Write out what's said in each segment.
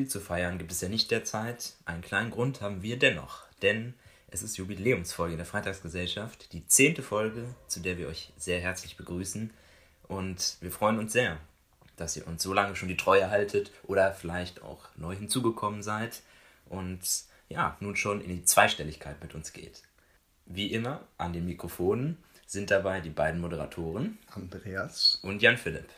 viel zu feiern gibt es ja nicht derzeit. Einen kleinen Grund haben wir dennoch, denn es ist Jubiläumsfolge der Freitagsgesellschaft, die zehnte Folge, zu der wir euch sehr herzlich begrüßen. Und wir freuen uns sehr, dass ihr uns so lange schon die Treue haltet oder vielleicht auch neu hinzugekommen seid und ja, nun schon in die Zweistelligkeit mit uns geht. Wie immer an den Mikrofonen sind dabei die beiden Moderatoren Andreas und Jan Philipp.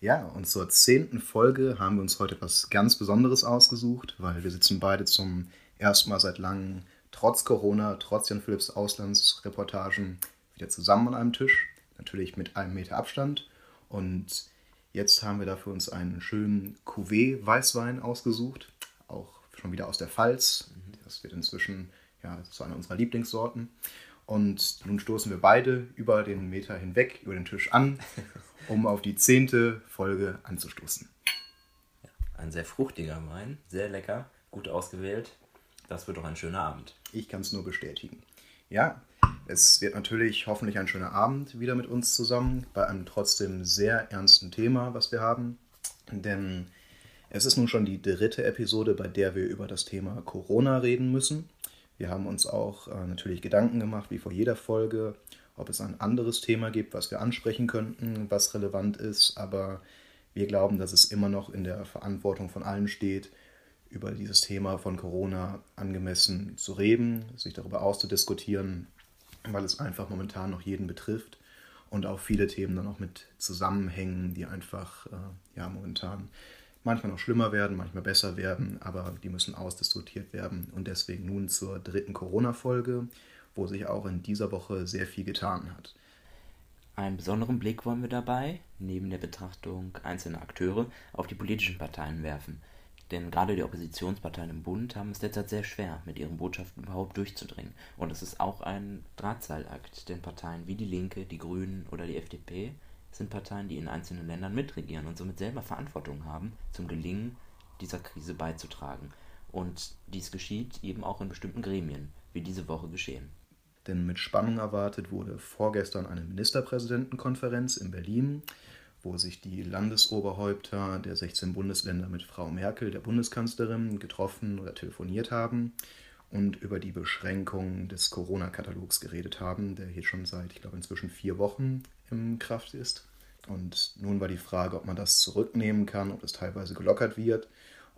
Ja, und zur zehnten Folge haben wir uns heute etwas ganz Besonderes ausgesucht, weil wir sitzen beide zum ersten Mal seit langem, trotz Corona, trotz Jan Philipps Auslandsreportagen, wieder zusammen an einem Tisch. Natürlich mit einem Meter Abstand. Und jetzt haben wir dafür uns einen schönen Cuvée Weißwein ausgesucht, auch schon wieder aus der Pfalz. Das wird inzwischen ja, zu einer unserer Lieblingssorten. Und nun stoßen wir beide über den Meter hinweg, über den Tisch an um auf die zehnte Folge anzustoßen. Ein sehr fruchtiger Wein, sehr lecker, gut ausgewählt. Das wird doch ein schöner Abend. Ich kann es nur bestätigen. Ja, es wird natürlich hoffentlich ein schöner Abend wieder mit uns zusammen, bei einem trotzdem sehr ernsten Thema, was wir haben. Denn es ist nun schon die dritte Episode, bei der wir über das Thema Corona reden müssen. Wir haben uns auch äh, natürlich Gedanken gemacht, wie vor jeder Folge, ob es ein anderes Thema gibt, was wir ansprechen könnten, was relevant ist. Aber wir glauben, dass es immer noch in der Verantwortung von allen steht, über dieses Thema von Corona angemessen zu reden, sich darüber auszudiskutieren, weil es einfach momentan noch jeden betrifft und auch viele Themen dann auch mit zusammenhängen, die einfach äh, ja momentan manchmal noch schlimmer werden, manchmal besser werden, aber die müssen ausdiskutiert werden. Und deswegen nun zur dritten Corona-Folge wo sich auch in dieser Woche sehr viel getan hat. Einen besonderen Blick wollen wir dabei, neben der Betrachtung einzelner Akteure, auf die politischen Parteien werfen. Denn gerade die Oppositionsparteien im Bund haben es derzeit sehr schwer, mit ihren Botschaften überhaupt durchzudringen. Und es ist auch ein Drahtseilakt, denn Parteien wie die Linke, die Grünen oder die FDP sind Parteien, die in einzelnen Ländern mitregieren und somit selber Verantwortung haben, zum Gelingen dieser Krise beizutragen. Und dies geschieht eben auch in bestimmten Gremien, wie diese Woche geschehen denn mit Spannung erwartet wurde vorgestern eine Ministerpräsidentenkonferenz in Berlin, wo sich die Landesoberhäupter der 16 Bundesländer mit Frau Merkel, der Bundeskanzlerin, getroffen oder telefoniert haben und über die Beschränkung des Corona-Katalogs geredet haben, der hier schon seit, ich glaube, inzwischen vier Wochen in Kraft ist. Und nun war die Frage, ob man das zurücknehmen kann, ob es teilweise gelockert wird.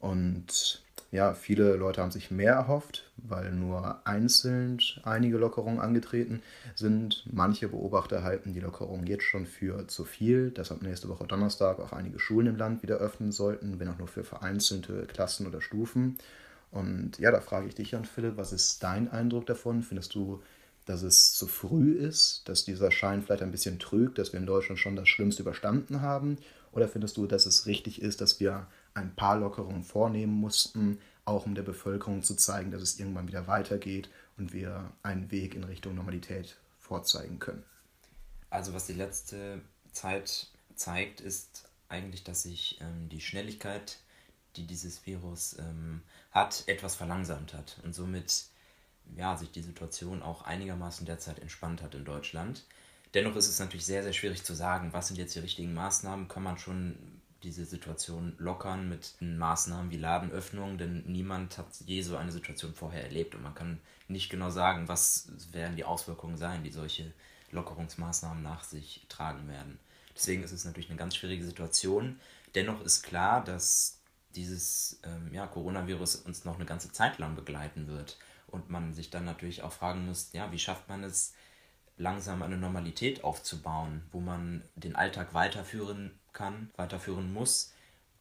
Und ja, viele Leute haben sich mehr erhofft, weil nur einzeln einige Lockerungen angetreten sind. Manche Beobachter halten die Lockerungen jetzt schon für zu viel, dass ab nächste Woche Donnerstag auch einige Schulen im Land wieder öffnen sollten, wenn auch nur für vereinzelte Klassen oder Stufen. Und ja, da frage ich dich, Jan Philipp, was ist dein Eindruck davon? Findest du, dass es zu früh ist, dass dieser Schein vielleicht ein bisschen trügt, dass wir in Deutschland schon das Schlimmste überstanden haben? Oder findest du, dass es richtig ist, dass wir ein paar Lockerungen vornehmen mussten, auch um der Bevölkerung zu zeigen, dass es irgendwann wieder weitergeht und wir einen Weg in Richtung Normalität vorzeigen können. Also was die letzte Zeit zeigt, ist eigentlich, dass sich ähm, die Schnelligkeit, die dieses Virus ähm, hat, etwas verlangsamt hat und somit ja, sich die Situation auch einigermaßen derzeit entspannt hat in Deutschland. Dennoch ist es natürlich sehr, sehr schwierig zu sagen, was sind jetzt die richtigen Maßnahmen. Kann man schon diese Situation lockern mit Maßnahmen wie Ladenöffnung, denn niemand hat je so eine Situation vorher erlebt und man kann nicht genau sagen, was werden die Auswirkungen sein, die solche Lockerungsmaßnahmen nach sich tragen werden. Deswegen ist es natürlich eine ganz schwierige Situation. Dennoch ist klar, dass dieses ähm, ja, Coronavirus uns noch eine ganze Zeit lang begleiten wird und man sich dann natürlich auch fragen muss, ja, wie schafft man es, langsam eine Normalität aufzubauen, wo man den Alltag weiterführen kann, weiterführen muss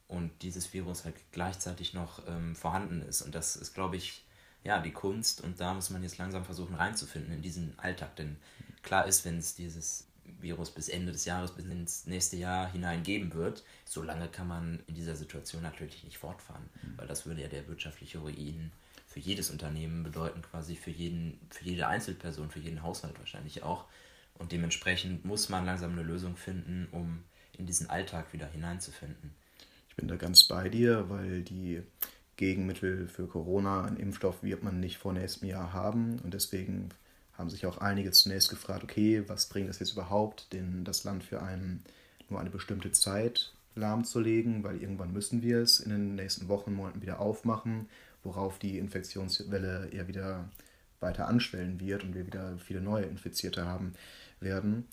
und dieses Virus halt gleichzeitig noch ähm, vorhanden ist. Und das ist, glaube ich, ja, die Kunst und da muss man jetzt langsam versuchen reinzufinden in diesen Alltag. Denn klar ist, wenn es dieses Virus bis Ende des Jahres, bis ins nächste Jahr hinein geben wird, so lange kann man in dieser Situation natürlich nicht fortfahren, mhm. weil das würde ja der wirtschaftliche Ruin für jedes Unternehmen bedeuten, quasi für, jeden, für jede Einzelperson, für jeden Haushalt wahrscheinlich auch. Und dementsprechend muss man langsam eine Lösung finden, um in diesen Alltag wieder hineinzufinden. Ich bin da ganz bei dir, weil die Gegenmittel für Corona, einen Impfstoff wird man nicht vor nächstem Jahr haben. Und deswegen haben sich auch einige zunächst gefragt, okay, was bringt das jetzt überhaupt, denn das Land für einen nur eine bestimmte Zeit lahmzulegen, weil irgendwann müssen wir es in den nächsten Wochen, Monaten wieder aufmachen, worauf die Infektionswelle eher wieder weiter anschwellen wird und wir wieder viele neue Infizierte haben werden.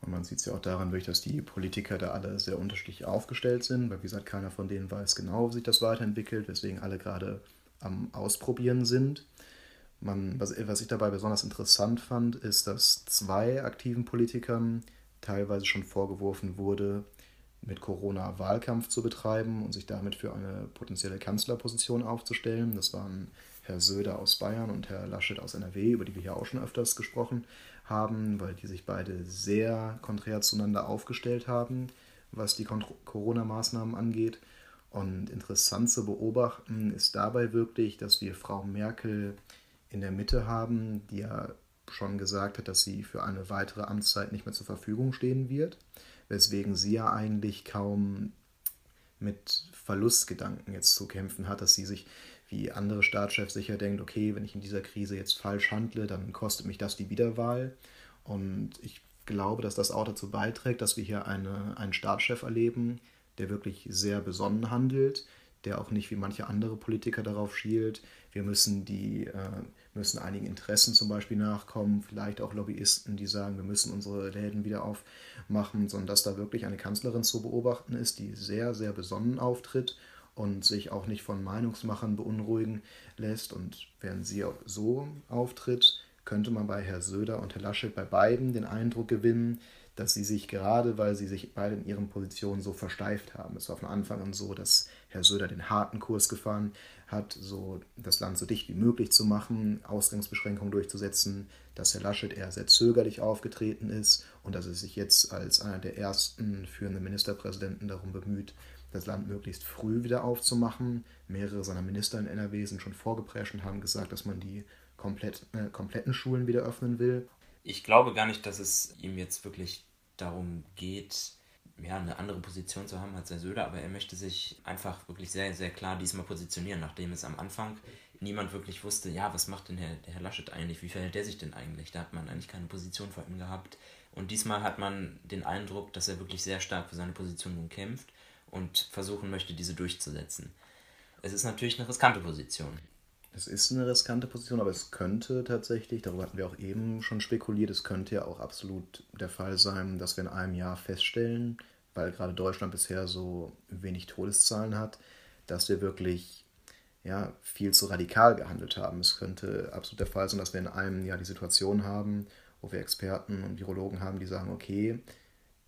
Und man sieht es ja auch daran, dass die Politiker da alle sehr unterschiedlich aufgestellt sind, weil wie gesagt, keiner von denen weiß genau, wie sich das weiterentwickelt, weswegen alle gerade am Ausprobieren sind. Man, was, was ich dabei besonders interessant fand, ist, dass zwei aktiven Politikern teilweise schon vorgeworfen wurde, mit Corona Wahlkampf zu betreiben und sich damit für eine potenzielle Kanzlerposition aufzustellen. Das waren Herr Söder aus Bayern und Herr Laschet aus NRW, über die wir hier auch schon öfters gesprochen haben, weil die sich beide sehr konträr zueinander aufgestellt haben, was die Corona-Maßnahmen angeht. Und interessant zu beobachten ist dabei wirklich, dass wir Frau Merkel in der Mitte haben, die ja schon gesagt hat, dass sie für eine weitere Amtszeit nicht mehr zur Verfügung stehen wird, weswegen sie ja eigentlich kaum mit Verlustgedanken jetzt zu kämpfen hat, dass sie sich wie andere Staatschefs sicher denkt, okay, wenn ich in dieser Krise jetzt falsch handle, dann kostet mich das die Wiederwahl. Und ich glaube, dass das auch dazu beiträgt, dass wir hier eine, einen Staatschef erleben, der wirklich sehr besonnen handelt, der auch nicht wie manche andere Politiker darauf schielt. Wir müssen, die, äh, müssen einigen Interessen zum Beispiel nachkommen, vielleicht auch Lobbyisten, die sagen, wir müssen unsere Läden wieder aufmachen, sondern dass da wirklich eine Kanzlerin zu beobachten ist, die sehr, sehr besonnen auftritt und sich auch nicht von Meinungsmachern beunruhigen lässt. Und während sie auch so auftritt, könnte man bei Herr Söder und Herr Laschet bei beiden den Eindruck gewinnen, dass sie sich gerade, weil sie sich beide in ihren Positionen so versteift haben. Es war von Anfang an so, dass Herr Söder den harten Kurs gefahren hat, so das Land so dicht wie möglich zu machen, Ausgangsbeschränkungen durchzusetzen, dass Herr Laschet eher sehr zögerlich aufgetreten ist und dass er sich jetzt als einer der ersten führenden Ministerpräsidenten darum bemüht, das Land möglichst früh wieder aufzumachen. Mehrere seiner Minister in NRW sind schon vorgeprescht und haben gesagt, dass man die komplett, äh, kompletten Schulen wieder öffnen will. Ich glaube gar nicht, dass es ihm jetzt wirklich darum geht, ja, eine andere Position zu haben als Herr Söder, aber er möchte sich einfach wirklich sehr, sehr klar diesmal positionieren, nachdem es am Anfang niemand wirklich wusste, ja, was macht denn Herr, Herr Laschet eigentlich, wie verhält der sich denn eigentlich? Da hat man eigentlich keine Position vor ihm gehabt. Und diesmal hat man den Eindruck, dass er wirklich sehr stark für seine Position kämpft und versuchen möchte, diese durchzusetzen. Es ist natürlich eine riskante Position. Es ist eine riskante Position, aber es könnte tatsächlich, darüber hatten wir auch eben schon spekuliert, es könnte ja auch absolut der Fall sein, dass wir in einem Jahr feststellen, weil gerade Deutschland bisher so wenig Todeszahlen hat, dass wir wirklich ja, viel zu radikal gehandelt haben. Es könnte absolut der Fall sein, dass wir in einem Jahr die Situation haben, wo wir Experten und Virologen haben, die sagen, okay,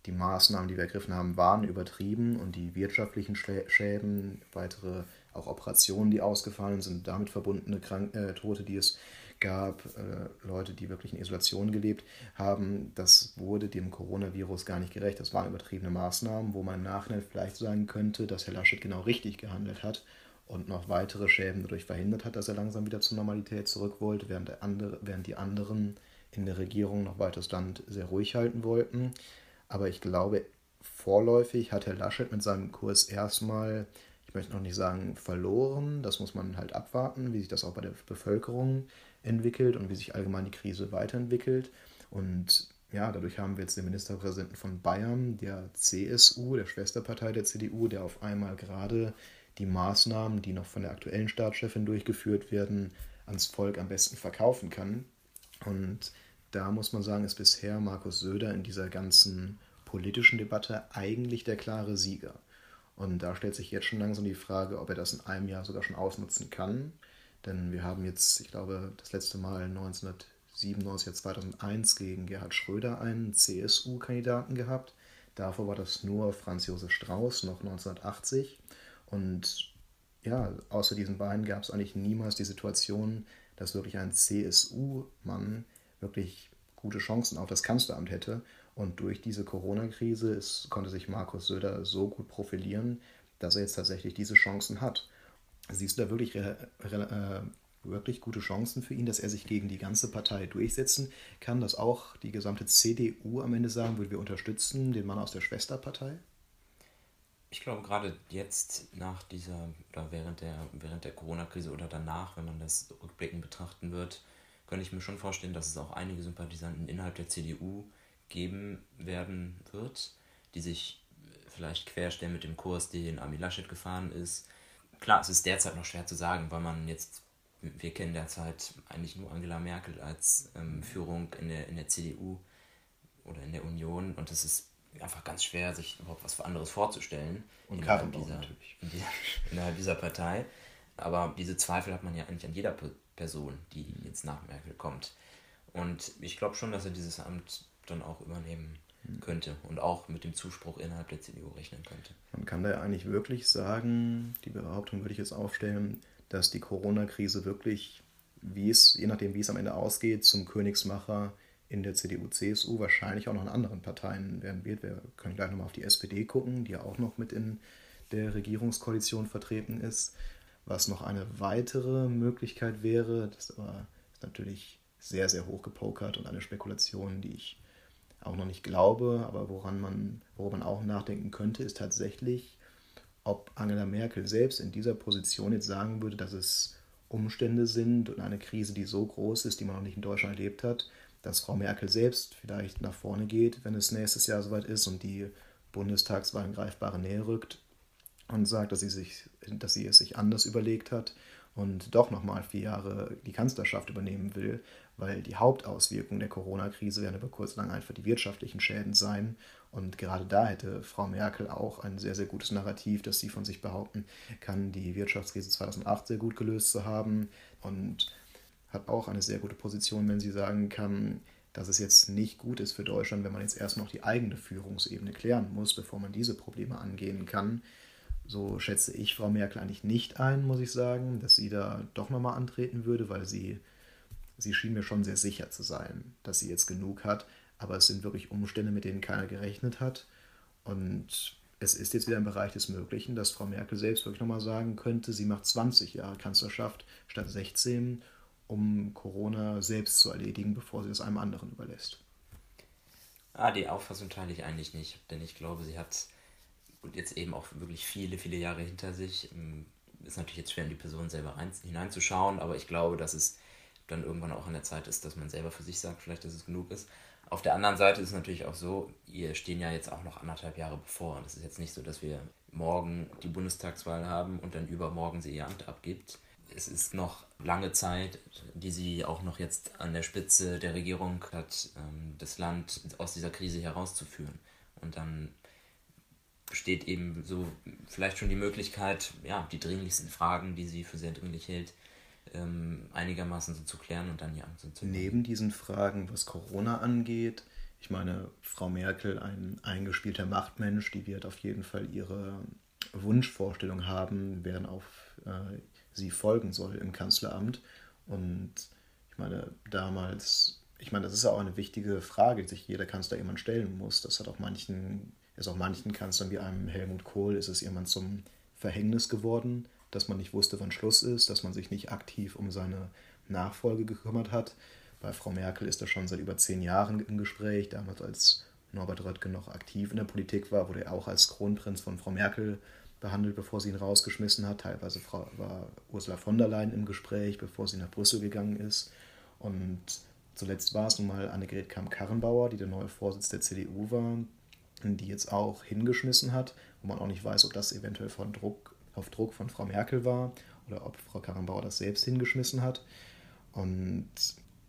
die Maßnahmen, die wir ergriffen haben, waren übertrieben und die wirtschaftlichen Schäden, weitere auch Operationen, die ausgefallen sind, damit verbundene Krank äh, Tote, die es gab, äh, Leute, die wirklich in Isolation gelebt haben, das wurde dem Coronavirus gar nicht gerecht. Das waren übertriebene Maßnahmen, wo man im Nachhinein vielleicht sagen könnte, dass Herr Laschet genau richtig gehandelt hat und noch weitere Schäden dadurch verhindert hat, dass er langsam wieder zur Normalität zurück wollte, während, andere, während die anderen in der Regierung noch weiter das Land sehr ruhig halten wollten. Aber ich glaube, vorläufig hat Herr Laschet mit seinem Kurs erstmal ich möchte noch nicht sagen verloren, das muss man halt abwarten, wie sich das auch bei der Bevölkerung entwickelt und wie sich allgemein die Krise weiterentwickelt. Und ja, dadurch haben wir jetzt den Ministerpräsidenten von Bayern, der CSU, der Schwesterpartei der CDU, der auf einmal gerade die Maßnahmen, die noch von der aktuellen Staatschefin durchgeführt werden, ans Volk am besten verkaufen kann. Und da muss man sagen, ist bisher Markus Söder in dieser ganzen politischen Debatte eigentlich der klare Sieger. Und da stellt sich jetzt schon langsam die Frage, ob er das in einem Jahr sogar schon ausnutzen kann. Denn wir haben jetzt, ich glaube, das letzte Mal 1997, 2001 gegen Gerhard Schröder einen CSU-Kandidaten gehabt. Davor war das nur Franz Josef Strauß, noch 1980. Und ja, außer diesen beiden gab es eigentlich niemals die Situation, dass wirklich ein CSU-Mann wirklich gute Chancen auf das Kanzleramt hätte. Und durch diese Corona-Krise konnte sich Markus Söder so gut profilieren, dass er jetzt tatsächlich diese Chancen hat. Siehst du da wirklich, äh, wirklich gute Chancen für ihn, dass er sich gegen die ganze Partei durchsetzen kann, dass auch die gesamte CDU am Ende sagen würde, wir unterstützen den Mann aus der Schwesterpartei? Ich glaube, gerade jetzt nach dieser oder während der, während der Corona-Krise oder danach, wenn man das rückblickend betrachten wird, könnte ich mir schon vorstellen, dass es auch einige Sympathisanten innerhalb der CDU geben werden wird, die sich vielleicht querstellen mit dem Kurs, den Armin Laschet gefahren ist. Klar, es ist derzeit noch schwer zu sagen, weil man jetzt, wir kennen derzeit eigentlich nur Angela Merkel als ähm, Führung in der, in der CDU oder in der Union und es ist einfach ganz schwer, sich überhaupt was anderes vorzustellen. Und innerhalb dieser, natürlich. In dieser, innerhalb dieser Partei. Aber diese Zweifel hat man ja eigentlich an jeder Person, die jetzt nach Merkel kommt. Und ich glaube schon, dass er dieses Amt dann auch übernehmen könnte und auch mit dem Zuspruch innerhalb der CDU rechnen könnte. Man kann da ja eigentlich wirklich sagen, die Behauptung würde ich jetzt aufstellen, dass die Corona-Krise wirklich, wie es, je nachdem wie es am Ende ausgeht, zum Königsmacher in der CDU, CSU, wahrscheinlich auch noch in anderen Parteien werden wird. Wir können gleich nochmal auf die SPD gucken, die ja auch noch mit in der Regierungskoalition vertreten ist. Was noch eine weitere Möglichkeit wäre, das aber ist natürlich sehr, sehr hoch gepokert und eine Spekulation, die ich auch noch nicht glaube, aber woran man, worüber man auch nachdenken könnte, ist tatsächlich, ob Angela Merkel selbst in dieser Position jetzt sagen würde, dass es Umstände sind und eine Krise, die so groß ist, die man noch nicht in Deutschland erlebt hat, dass Frau Merkel selbst vielleicht nach vorne geht, wenn es nächstes Jahr soweit ist und die Bundestagswahl in greifbare Nähe rückt und sagt, dass sie, sich, dass sie es sich anders überlegt hat und doch nochmal vier Jahre die Kanzlerschaft übernehmen will, weil die Hauptauswirkungen der Corona-Krise werden über kurz lang einfach die wirtschaftlichen Schäden sein. Und gerade da hätte Frau Merkel auch ein sehr, sehr gutes Narrativ, dass sie von sich behaupten kann, die Wirtschaftskrise 2008 sehr gut gelöst zu haben und hat auch eine sehr gute Position, wenn sie sagen kann, dass es jetzt nicht gut ist für Deutschland, wenn man jetzt erst noch die eigene Führungsebene klären muss, bevor man diese Probleme angehen kann. So schätze ich Frau Merkel eigentlich nicht ein, muss ich sagen, dass sie da doch nochmal antreten würde, weil sie, sie schien mir schon sehr sicher zu sein, dass sie jetzt genug hat. Aber es sind wirklich Umstände, mit denen keiner gerechnet hat. Und es ist jetzt wieder im Bereich des Möglichen, dass Frau Merkel selbst wirklich nochmal sagen könnte, sie macht 20 Jahre Kanzlerschaft statt 16 um Corona selbst zu erledigen, bevor sie es einem anderen überlässt. Ah, die Auffassung teile ich eigentlich nicht, denn ich glaube, sie hat jetzt eben auch wirklich viele, viele Jahre hinter sich. Ähm, ist natürlich jetzt schwer in die Person selber hineinzuschauen, aber ich glaube, dass es dann irgendwann auch an der Zeit ist, dass man selber für sich sagt, vielleicht, dass es genug ist. Auf der anderen Seite ist es natürlich auch so, ihr stehen ja jetzt auch noch anderthalb Jahre bevor. Und es ist jetzt nicht so, dass wir morgen die Bundestagswahl haben und dann übermorgen sie ihr Amt abgibt es ist noch lange Zeit, die sie auch noch jetzt an der Spitze der Regierung hat, ähm, das Land aus dieser Krise herauszuführen. Und dann besteht eben so vielleicht schon die Möglichkeit, ja, die dringlichsten Fragen, die sie für sehr dringlich hält, ähm, einigermaßen so zu klären und dann ja zu Neben diesen Fragen, was Corona angeht, ich meine, Frau Merkel, ein eingespielter Machtmensch, die wird auf jeden Fall ihre Wunschvorstellung haben, werden auf äh, sie folgen soll im Kanzleramt. Und ich meine, damals, ich meine, das ist ja auch eine wichtige Frage, die sich jeder Kanzler jemand stellen muss. Das hat auch manchen, ist auch manchen Kanzlern wie einem Helmut Kohl, ist es jemand zum Verhängnis geworden, dass man nicht wusste, wann Schluss ist, dass man sich nicht aktiv um seine Nachfolge gekümmert hat. Bei Frau Merkel ist das schon seit über zehn Jahren im Gespräch. Damals, als Norbert Röttgen noch aktiv in der Politik war, wurde er auch als Kronprinz von Frau Merkel behandelt, bevor sie ihn rausgeschmissen hat. Teilweise war Ursula von der Leyen im Gespräch, bevor sie nach Brüssel gegangen ist. Und zuletzt war es nun mal Annegret Kamm-Karrenbauer, die der neue Vorsitz der CDU war, die jetzt auch hingeschmissen hat, wo man auch nicht weiß, ob das eventuell von Druck, auf Druck von Frau Merkel war oder ob Frau Karrenbauer das selbst hingeschmissen hat. Und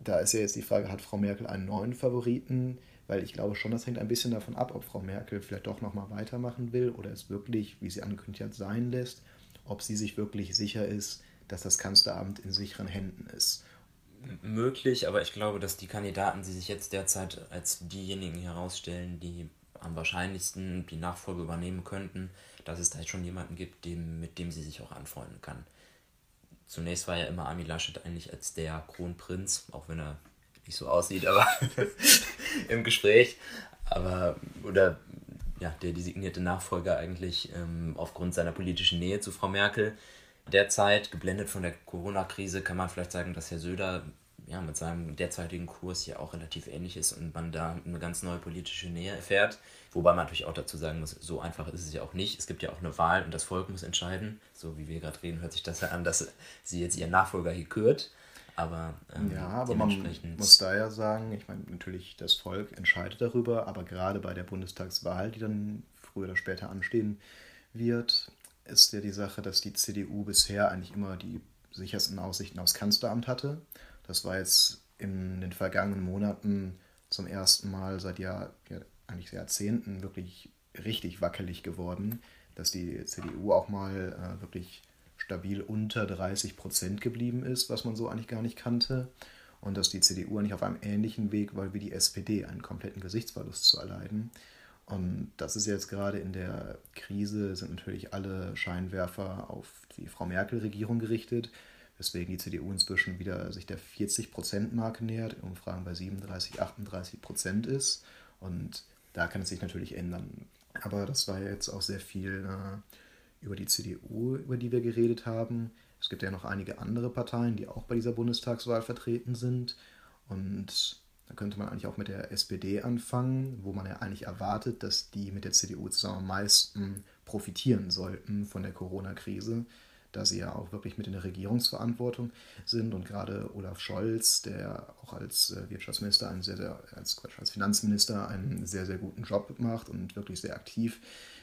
da ist ja jetzt die Frage, hat Frau Merkel einen neuen Favoriten? weil ich glaube schon, das hängt ein bisschen davon ab, ob Frau Merkel vielleicht doch nochmal weitermachen will oder es wirklich, wie sie angekündigt hat, sein lässt, ob sie sich wirklich sicher ist, dass das Kanzleramt in sicheren Händen ist. Möglich, aber ich glaube, dass die Kandidaten, die sich jetzt derzeit als diejenigen herausstellen, die am wahrscheinlichsten die Nachfolge übernehmen könnten, dass es da schon jemanden gibt, dem, mit dem sie sich auch anfreunden kann. Zunächst war ja immer Armin Laschet eigentlich als der Kronprinz, auch wenn er nicht so aussieht, aber im Gespräch. Aber, oder ja, der designierte Nachfolger eigentlich ähm, aufgrund seiner politischen Nähe zu Frau Merkel. Derzeit, geblendet von der Corona-Krise, kann man vielleicht sagen, dass Herr Söder ja, mit seinem derzeitigen Kurs hier auch relativ ähnlich ist und man da eine ganz neue politische Nähe erfährt. Wobei man natürlich auch dazu sagen muss, so einfach ist es ja auch nicht. Es gibt ja auch eine Wahl und das Volk muss entscheiden. So wie wir gerade reden, hört sich das ja an, dass sie jetzt ihren Nachfolger hier kürt. Aber, ähm, ja, aber man muss da ja sagen, ich meine, natürlich das Volk entscheidet darüber, aber gerade bei der Bundestagswahl, die dann früher oder später anstehen wird, ist ja die Sache, dass die CDU bisher eigentlich immer die sichersten Aussichten aufs Kanzleramt hatte. Das war jetzt in den vergangenen Monaten zum ersten Mal seit Jahr, ja, eigentlich Jahrzehnten wirklich richtig wackelig geworden, dass die CDU auch mal äh, wirklich stabil unter 30 Prozent geblieben ist, was man so eigentlich gar nicht kannte. Und dass die CDU eigentlich auf einem ähnlichen Weg war wie die SPD, einen kompletten Gesichtsverlust zu erleiden. Und das ist jetzt gerade in der Krise, sind natürlich alle Scheinwerfer auf die Frau Merkel-Regierung gerichtet, weswegen die CDU inzwischen wieder sich der 40-Prozent-Marke nähert, in Umfragen bei 37, 38 Prozent ist. Und da kann es sich natürlich ändern. Aber das war jetzt auch sehr viel äh, über die CDU, über die wir geredet haben. Es gibt ja noch einige andere Parteien, die auch bei dieser Bundestagswahl vertreten sind. Und da könnte man eigentlich auch mit der SPD anfangen, wo man ja eigentlich erwartet, dass die mit der CDU zusammen am meisten profitieren sollten von der Corona-Krise, da sie ja auch wirklich mit in der Regierungsverantwortung sind und gerade Olaf Scholz, der auch als äh, Wirtschaftsminister einen sehr, sehr, als, als Finanzminister einen sehr, sehr guten Job macht und wirklich sehr aktiv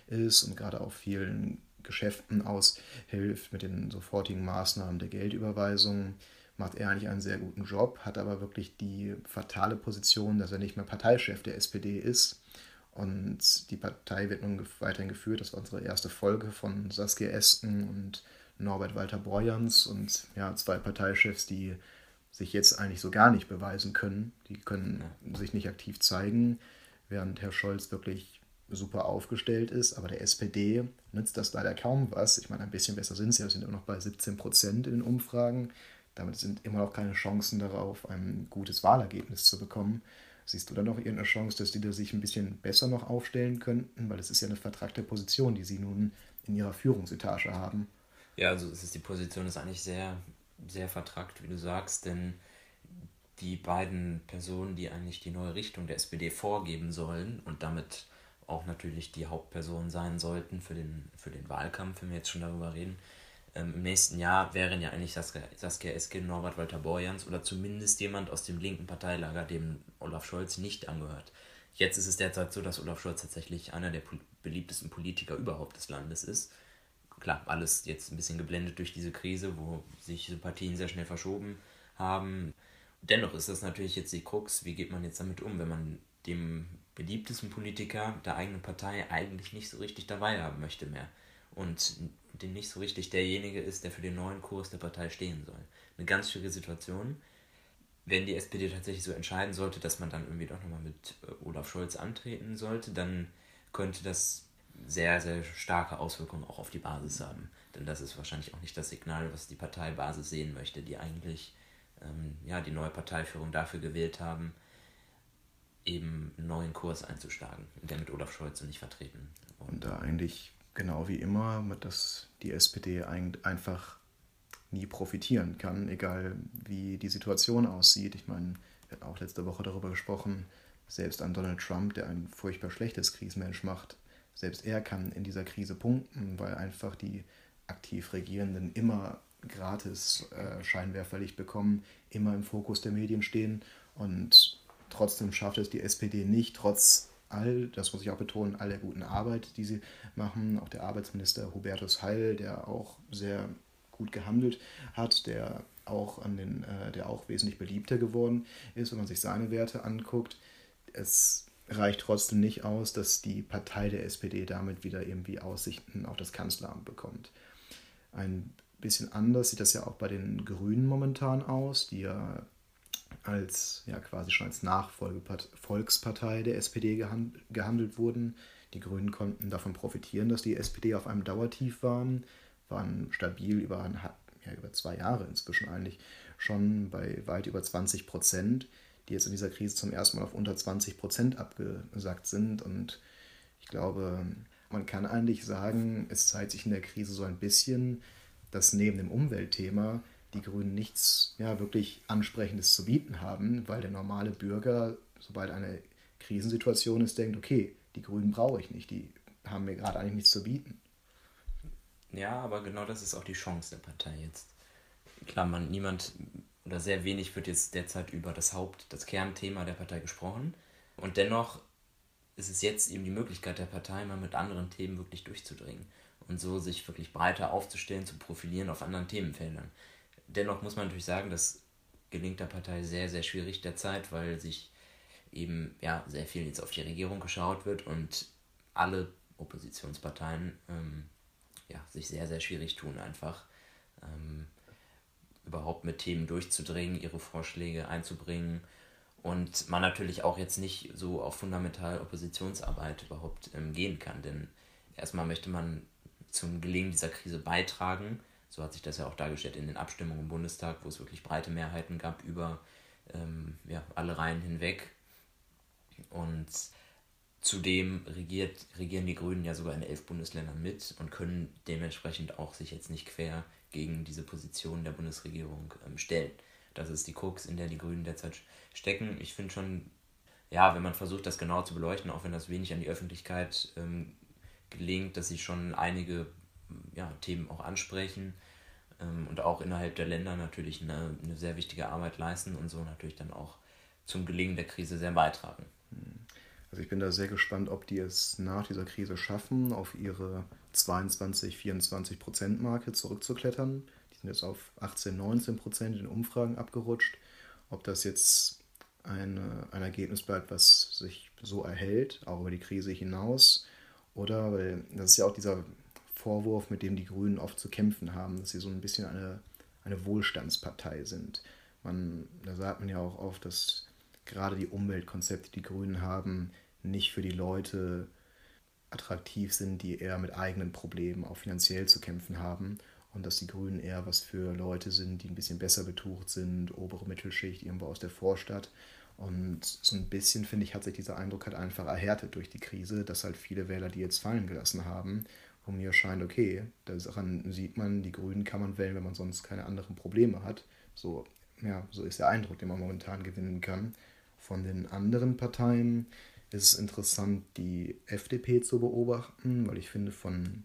ist und gerade auch vielen Geschäften aushilft mit den sofortigen Maßnahmen der Geldüberweisung, macht er eigentlich einen sehr guten Job, hat aber wirklich die fatale Position, dass er nicht mehr Parteichef der SPD ist. Und die Partei wird nun weiterhin geführt. Das war unsere erste Folge von Saskia Esken und Norbert Walter Borjans und ja, zwei Parteichefs, die sich jetzt eigentlich so gar nicht beweisen können. Die können sich nicht aktiv zeigen, während Herr Scholz wirklich super aufgestellt ist, aber der SPD nützt das leider kaum was. Ich meine, ein bisschen besser sind sie, wir sind immer noch bei 17 Prozent in den Umfragen. Damit sind immer noch keine Chancen darauf, ein gutes Wahlergebnis zu bekommen. Siehst du da noch irgendeine Chance, dass die da sich ein bisschen besser noch aufstellen könnten? Weil es ist ja eine vertragte Position, die sie nun in ihrer Führungsetage haben. Ja, also es ist, die Position ist eigentlich sehr, sehr vertrackt, wie du sagst, denn die beiden Personen, die eigentlich die neue Richtung der SPD vorgeben sollen und damit auch natürlich die Hauptpersonen sein sollten für den, für den Wahlkampf, wenn wir jetzt schon darüber reden. Ähm, Im nächsten Jahr wären ja eigentlich Saskia, Saskia Esken, Norbert Walter Borjans oder zumindest jemand aus dem linken Parteilager, dem Olaf Scholz nicht angehört. Jetzt ist es derzeit so, dass Olaf Scholz tatsächlich einer der beliebtesten Politiker überhaupt des Landes ist. Klar, alles jetzt ein bisschen geblendet durch diese Krise, wo sich Sympathien sehr schnell verschoben haben. Dennoch ist das natürlich jetzt die Krux, wie geht man jetzt damit um, wenn man dem beliebtesten Politiker der eigenen Partei eigentlich nicht so richtig dabei haben möchte mehr. Und den nicht so richtig derjenige ist, der für den neuen Kurs der Partei stehen soll. Eine ganz schwierige Situation. Wenn die SPD tatsächlich so entscheiden sollte, dass man dann irgendwie doch nochmal mit äh, Olaf Scholz antreten sollte, dann könnte das sehr, sehr starke Auswirkungen auch auf die Basis haben. Denn das ist wahrscheinlich auch nicht das Signal, was die Parteibasis sehen möchte, die eigentlich ähm, ja, die neue Parteiführung dafür gewählt haben, eben einen neuen Kurs einzuschlagen, der mit Olaf Scholz nicht vertreten. Und, und da eigentlich genau wie immer, dass die SPD einfach nie profitieren kann, egal wie die Situation aussieht. Ich meine, wir hatten auch letzte Woche darüber gesprochen, selbst an Donald Trump, der ein furchtbar schlechtes Krisenmensch macht, selbst er kann in dieser Krise punkten, weil einfach die aktiv Regierenden immer gratis äh, Scheinwerferlicht bekommen, immer im Fokus der Medien stehen und Trotzdem schafft es die SPD nicht, trotz all, das muss ich auch betonen, all der guten Arbeit, die sie machen. Auch der Arbeitsminister Hubertus Heil, der auch sehr gut gehandelt hat, der auch an den, äh, der auch wesentlich beliebter geworden ist, wenn man sich seine Werte anguckt. Es reicht trotzdem nicht aus, dass die Partei der SPD damit wieder irgendwie Aussichten auf das Kanzleramt bekommt. Ein bisschen anders sieht das ja auch bei den Grünen momentan aus, die ja als ja quasi schon als Nachfolgevolkspartei der SPD gehandelt wurden. Die Grünen konnten davon profitieren, dass die SPD auf einem Dauertief waren, waren stabil über, ja, über zwei Jahre inzwischen eigentlich schon bei weit über 20 Prozent, die jetzt in dieser Krise zum ersten Mal auf unter 20 Prozent abgesackt sind. Und ich glaube, man kann eigentlich sagen, es zeigt sich in der Krise so ein bisschen, dass neben dem Umweltthema die Grünen nichts ja, wirklich Ansprechendes zu bieten haben, weil der normale Bürger, sobald eine Krisensituation ist, denkt, okay, die Grünen brauche ich nicht, die haben mir gerade eigentlich nichts zu bieten. Ja, aber genau das ist auch die Chance der Partei jetzt. Klar, man, niemand oder sehr wenig wird jetzt derzeit über das Haupt-, das Kernthema der Partei gesprochen. Und dennoch ist es jetzt eben die Möglichkeit der Partei, mal mit anderen Themen wirklich durchzudringen und so sich wirklich breiter aufzustellen, zu profilieren auf anderen Themenfeldern. Dennoch muss man natürlich sagen, das gelingt der Partei sehr, sehr schwierig derzeit, weil sich eben ja sehr viel jetzt auf die Regierung geschaut wird und alle Oppositionsparteien ähm, ja, sich sehr, sehr schwierig tun, einfach ähm, überhaupt mit Themen durchzudringen, ihre Vorschläge einzubringen und man natürlich auch jetzt nicht so auf fundamental Oppositionsarbeit überhaupt ähm, gehen kann, denn erstmal möchte man zum Gelingen dieser Krise beitragen. So hat sich das ja auch dargestellt in den Abstimmungen im Bundestag, wo es wirklich breite Mehrheiten gab über ähm, ja, alle Reihen hinweg. Und zudem regiert, regieren die Grünen ja sogar in elf Bundesländern mit und können dementsprechend auch sich jetzt nicht quer gegen diese Position der Bundesregierung ähm, stellen. Das ist die Krux, in der die Grünen derzeit stecken. Ich finde schon, ja, wenn man versucht, das genau zu beleuchten, auch wenn das wenig an die Öffentlichkeit ähm, gelingt, dass sie schon einige ja, Themen auch ansprechen ähm, und auch innerhalb der Länder natürlich eine, eine sehr wichtige Arbeit leisten und so natürlich dann auch zum Gelingen der Krise sehr beitragen. Also ich bin da sehr gespannt, ob die es nach dieser Krise schaffen, auf ihre 22, 24 Prozent Marke zurückzuklettern. Die sind jetzt auf 18, 19 Prozent in Umfragen abgerutscht. Ob das jetzt eine, ein Ergebnis bleibt, was sich so erhält, auch über die Krise hinaus, oder, weil das ist ja auch dieser Vorwurf, mit dem die Grünen oft zu kämpfen haben, dass sie so ein bisschen eine, eine Wohlstandspartei sind. Man, da sagt man ja auch oft, dass gerade die Umweltkonzepte, die Grünen haben, nicht für die Leute attraktiv sind, die eher mit eigenen Problemen auch finanziell zu kämpfen haben und dass die Grünen eher was für Leute sind, die ein bisschen besser betucht sind, obere Mittelschicht, irgendwo aus der Vorstadt. Und so ein bisschen, finde ich, hat sich dieser Eindruck halt einfach erhärtet durch die Krise, dass halt viele Wähler die jetzt fallen gelassen haben, wo mir scheint, okay, daran sieht man, die Grünen kann man wählen, wenn man sonst keine anderen Probleme hat. So, ja, so ist der Eindruck, den man momentan gewinnen kann. Von den anderen Parteien ist es interessant, die FDP zu beobachten, weil ich finde, von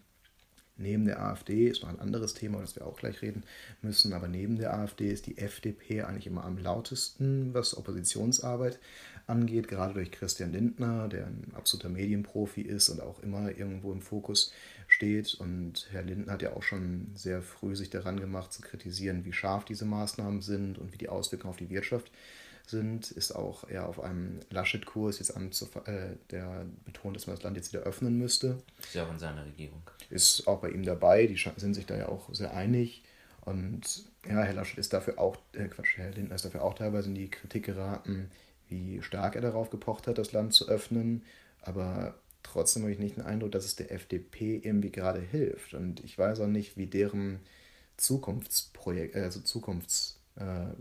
neben der AfD ist noch ein anderes Thema, das wir auch gleich reden müssen, aber neben der AfD ist die FDP eigentlich immer am lautesten, was Oppositionsarbeit angeht, gerade durch Christian Lindner, der ein absoluter Medienprofi ist und auch immer irgendwo im Fokus steht. Und Herr Lindner hat ja auch schon sehr früh sich daran gemacht, zu kritisieren, wie scharf diese Maßnahmen sind und wie die Auswirkungen auf die Wirtschaft sind, ist auch eher auf einem Laschet-Kurs jetzt an, äh, der betont, dass man das Land jetzt wieder öffnen müsste. Ist ja auch in seiner Regierung. Ist auch bei ihm dabei, die sind sich da ja auch sehr einig. Und ja, Herr Laschet ist dafür auch, äh Quatsch, Herr Lindner ist dafür auch teilweise in die Kritik geraten, wie stark er darauf gepocht hat, das Land zu öffnen. Aber trotzdem habe ich nicht den Eindruck, dass es der FDP irgendwie gerade hilft. Und ich weiß auch nicht, wie deren Zukunftsprojekt, also Zukunfts, äh,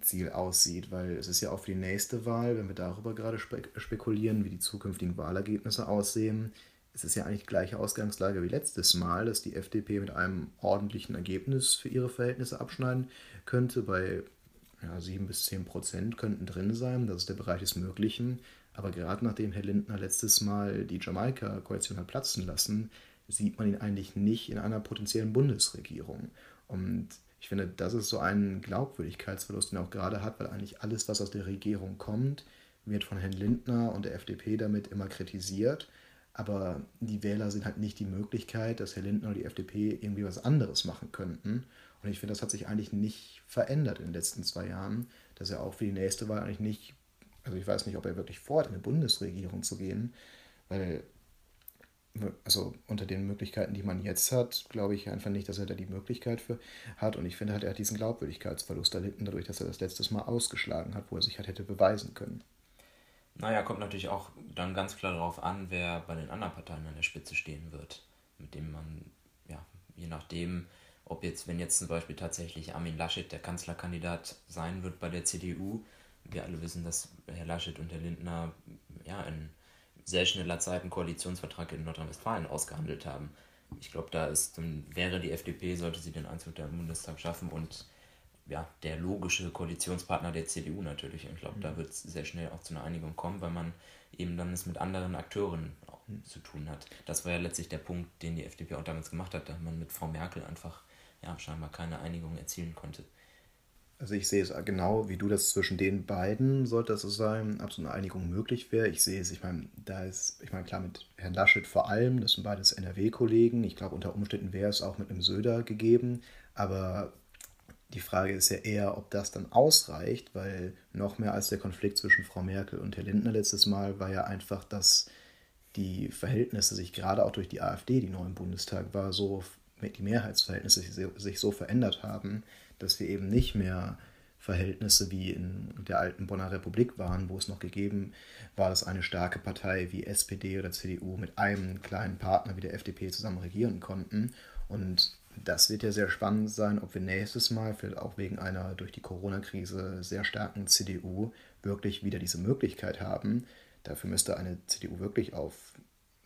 Ziel aussieht, weil es ist ja auch für die nächste Wahl, wenn wir darüber gerade spekulieren, wie die zukünftigen Wahlergebnisse aussehen, es ist ja eigentlich die gleiche Ausgangslage wie letztes Mal, dass die FDP mit einem ordentlichen Ergebnis für ihre Verhältnisse abschneiden könnte. Bei ja, 7 bis 10 Prozent könnten drin sein, das ist der Bereich des Möglichen. Aber gerade nachdem Herr Lindner letztes Mal die Jamaika-Koalition hat platzen lassen, sieht man ihn eigentlich nicht in einer potenziellen Bundesregierung. Und ich finde, das ist so ein Glaubwürdigkeitsverlust, den er auch gerade hat, weil eigentlich alles, was aus der Regierung kommt, wird von Herrn Lindner und der FDP damit immer kritisiert. Aber die Wähler sehen halt nicht die Möglichkeit, dass Herr Lindner oder die FDP irgendwie was anderes machen könnten. Und ich finde, das hat sich eigentlich nicht verändert in den letzten zwei Jahren, dass er auch für die nächste Wahl eigentlich nicht, also ich weiß nicht, ob er wirklich vorhat, in eine Bundesregierung zu gehen, weil also unter den Möglichkeiten, die man jetzt hat, glaube ich einfach nicht, dass er da die Möglichkeit für hat. Und ich finde halt, er hat diesen Glaubwürdigkeitsverlust erlitten, dadurch, dass er das letztes Mal ausgeschlagen hat, wo er sich halt hätte beweisen können. Naja, kommt natürlich auch dann ganz klar darauf an, wer bei den anderen Parteien an der Spitze stehen wird. Mit dem man, ja, je nachdem, ob jetzt, wenn jetzt zum Beispiel tatsächlich Armin Laschet der Kanzlerkandidat sein wird bei der CDU, wir alle wissen, dass Herr Laschet und Herr Lindner ja in sehr schneller Zeit einen Koalitionsvertrag in Nordrhein-Westfalen ausgehandelt haben. Ich glaube, da ist, dann wäre die FDP, sollte sie den Einzug im Bundestag schaffen und ja, der logische Koalitionspartner der CDU natürlich. Und ich glaube, mhm. da wird es sehr schnell auch zu einer Einigung kommen, weil man eben dann es mit anderen Akteuren mhm. zu tun hat. Das war ja letztlich der Punkt, den die FDP auch damals gemacht hat, da man mit Frau Merkel einfach ja, scheinbar keine Einigung erzielen konnte. Also ich sehe es genau, wie du das zwischen den beiden sollte es so sein, ob so eine Einigung möglich wäre. Ich sehe es, ich meine, da ist, ich meine, klar mit Herrn Laschet vor allem, das sind beides NRW-Kollegen. Ich glaube, unter Umständen wäre es auch mit einem Söder gegeben. Aber die Frage ist ja eher, ob das dann ausreicht, weil noch mehr als der Konflikt zwischen Frau Merkel und Herr Lindner letztes Mal war ja einfach, dass die Verhältnisse sich gerade auch durch die AfD, die neu im Bundestag war, so die Mehrheitsverhältnisse sich so verändert haben, dass wir eben nicht mehr Verhältnisse wie in der alten Bonner Republik waren, wo es noch gegeben war, dass eine starke Partei wie SPD oder CDU mit einem kleinen Partner wie der FDP zusammen regieren konnten. Und das wird ja sehr spannend sein, ob wir nächstes Mal, vielleicht auch wegen einer durch die Corona-Krise sehr starken CDU, wirklich wieder diese Möglichkeit haben. Dafür müsste eine CDU wirklich auf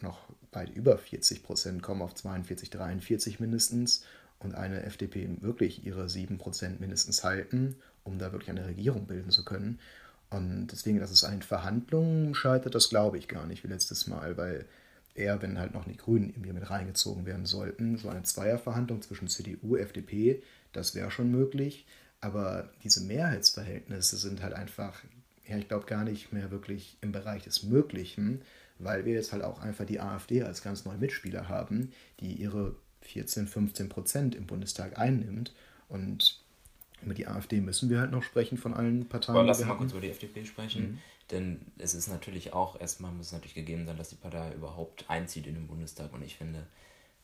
noch weit über 40 Prozent kommen, auf 42, 43 mindestens und eine FDP wirklich ihre 7% mindestens halten, um da wirklich eine Regierung bilden zu können. Und deswegen, dass es an den Verhandlungen scheitert, das glaube ich gar nicht wie letztes Mal, weil eher, wenn halt noch die Grünen irgendwie mit reingezogen werden sollten, so eine Zweierverhandlung zwischen CDU, FDP, das wäre schon möglich. Aber diese Mehrheitsverhältnisse sind halt einfach, ja, ich glaube gar nicht mehr wirklich im Bereich des Möglichen, weil wir jetzt halt auch einfach die AfD als ganz neue Mitspieler haben, die ihre 14, 15 Prozent im Bundestag einnimmt. Und über die AfD müssen wir halt noch sprechen von allen Parteien. Aber lass mal kurz über die FDP sprechen. Mhm. Denn es ist natürlich auch, erstmal muss es natürlich gegeben sein, dass die Partei überhaupt einzieht in den Bundestag. Und ich finde,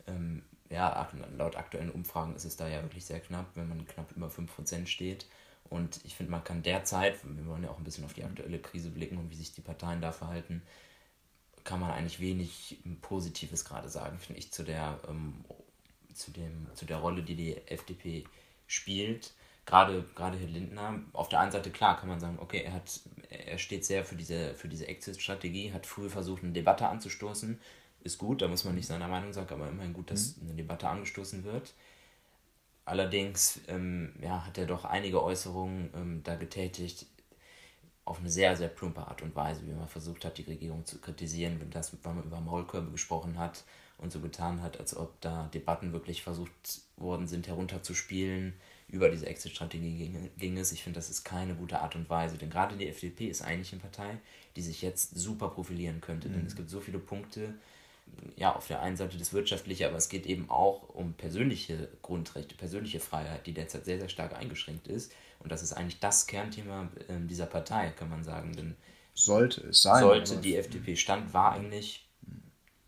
ähm, ja, laut aktuellen Umfragen ist es da ja wirklich sehr knapp, wenn man knapp über 5% steht. Und ich finde, man kann derzeit, wir wollen ja auch ein bisschen auf die aktuelle Krise blicken und wie sich die Parteien da verhalten, kann man eigentlich wenig Positives gerade sagen, finde ich, zu der ähm, zu, dem, zu der Rolle, die die FDP spielt. Gerade, gerade Herr Lindner, auf der einen Seite klar kann man sagen, okay, er, hat, er steht sehr für diese, für diese Exit-Strategie, hat früh versucht, eine Debatte anzustoßen. Ist gut, da muss man nicht seiner Meinung sagen, aber immerhin gut, dass mhm. eine Debatte angestoßen wird. Allerdings ähm, ja, hat er doch einige Äußerungen ähm, da getätigt, auf eine sehr, sehr plumpe Art und Weise, wie man versucht hat, die Regierung zu kritisieren, wenn, das, wenn man über Maulkörbe gesprochen hat und so getan hat, als ob da Debatten wirklich versucht worden sind, herunterzuspielen. Über diese Exit-Strategie ging, es. Ich finde, das ist keine gute Art und Weise, denn gerade die FDP ist eigentlich eine Partei, die sich jetzt super profilieren könnte, mhm. denn es gibt so viele Punkte, ja, auf der einen Seite das Wirtschaftliche, aber es geht eben auch um persönliche Grundrechte, persönliche Freiheit, die derzeit sehr, sehr stark eingeschränkt ist. Und das ist eigentlich das Kernthema äh, dieser Partei, kann man sagen. Denn sollte es sein. Sollte die FDP stand, war eigentlich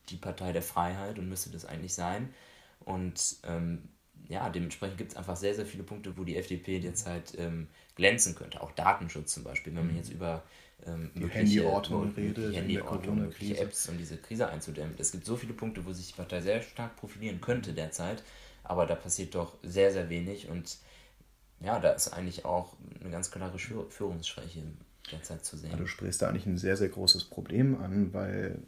die Partei der Freiheit und müsste das eigentlich sein. Und ähm, ja, dementsprechend gibt es einfach sehr, sehr viele Punkte, wo die FDP derzeit ähm, glänzen könnte. Auch Datenschutz zum Beispiel, wenn man jetzt über ähm, die Handyortung redet, die Handyortung, mögliche Apps und diese Krise einzudämmen. Es gibt so viele Punkte, wo sich die Partei sehr stark profilieren könnte derzeit, aber da passiert doch sehr, sehr wenig und ja, da ist eigentlich auch eine ganz klare Führungsschwäche derzeit zu sehen. du sprichst da eigentlich ein sehr, sehr großes Problem an, weil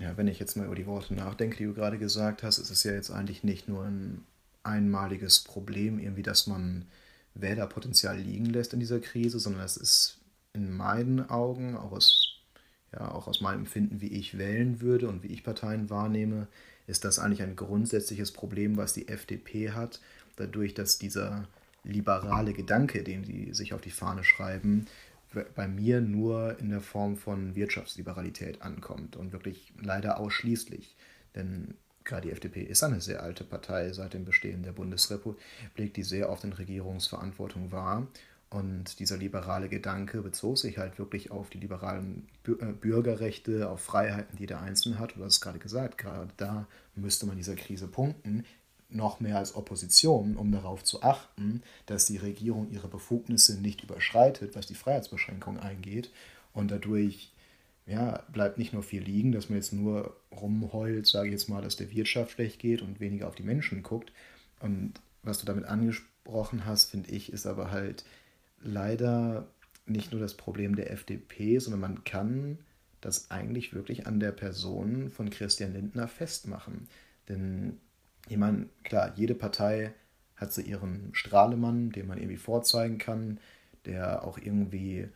ja, wenn ich jetzt mal über die Worte nachdenke, die du gerade gesagt hast, ist es ja jetzt eigentlich nicht nur ein einmaliges Problem, irgendwie, dass man Wählerpotenzial liegen lässt in dieser Krise, sondern es ist in meinen Augen, auch aus, ja, auch aus meinem Empfinden, wie ich wählen würde und wie ich Parteien wahrnehme, ist das eigentlich ein grundsätzliches Problem, was die FDP hat, dadurch, dass dieser liberale Gedanke, den sie sich auf die Fahne schreiben, bei mir nur in der Form von Wirtschaftsliberalität ankommt und wirklich leider ausschließlich. Denn gerade die FDP ist eine sehr alte Partei seit dem Bestehen der Bundesrepublik, die sehr oft in Regierungsverantwortung war. Und dieser liberale Gedanke bezog sich halt wirklich auf die liberalen äh, Bürgerrechte, auf Freiheiten, die der Einzelne hat. Du hast es gerade gesagt, gerade da müsste man dieser Krise punkten noch mehr als Opposition, um darauf zu achten, dass die Regierung ihre Befugnisse nicht überschreitet, was die Freiheitsbeschränkung eingeht. Und dadurch ja, bleibt nicht nur viel liegen, dass man jetzt nur rumheult, sage ich jetzt mal, dass der Wirtschaft schlecht geht und weniger auf die Menschen guckt. Und was du damit angesprochen hast, finde ich, ist aber halt leider nicht nur das Problem der FDP, sondern man kann das eigentlich wirklich an der Person von Christian Lindner festmachen. Denn ich meine, klar, jede Partei hat so ihren Strahlemann, den man irgendwie vorzeigen kann, der auch irgendwie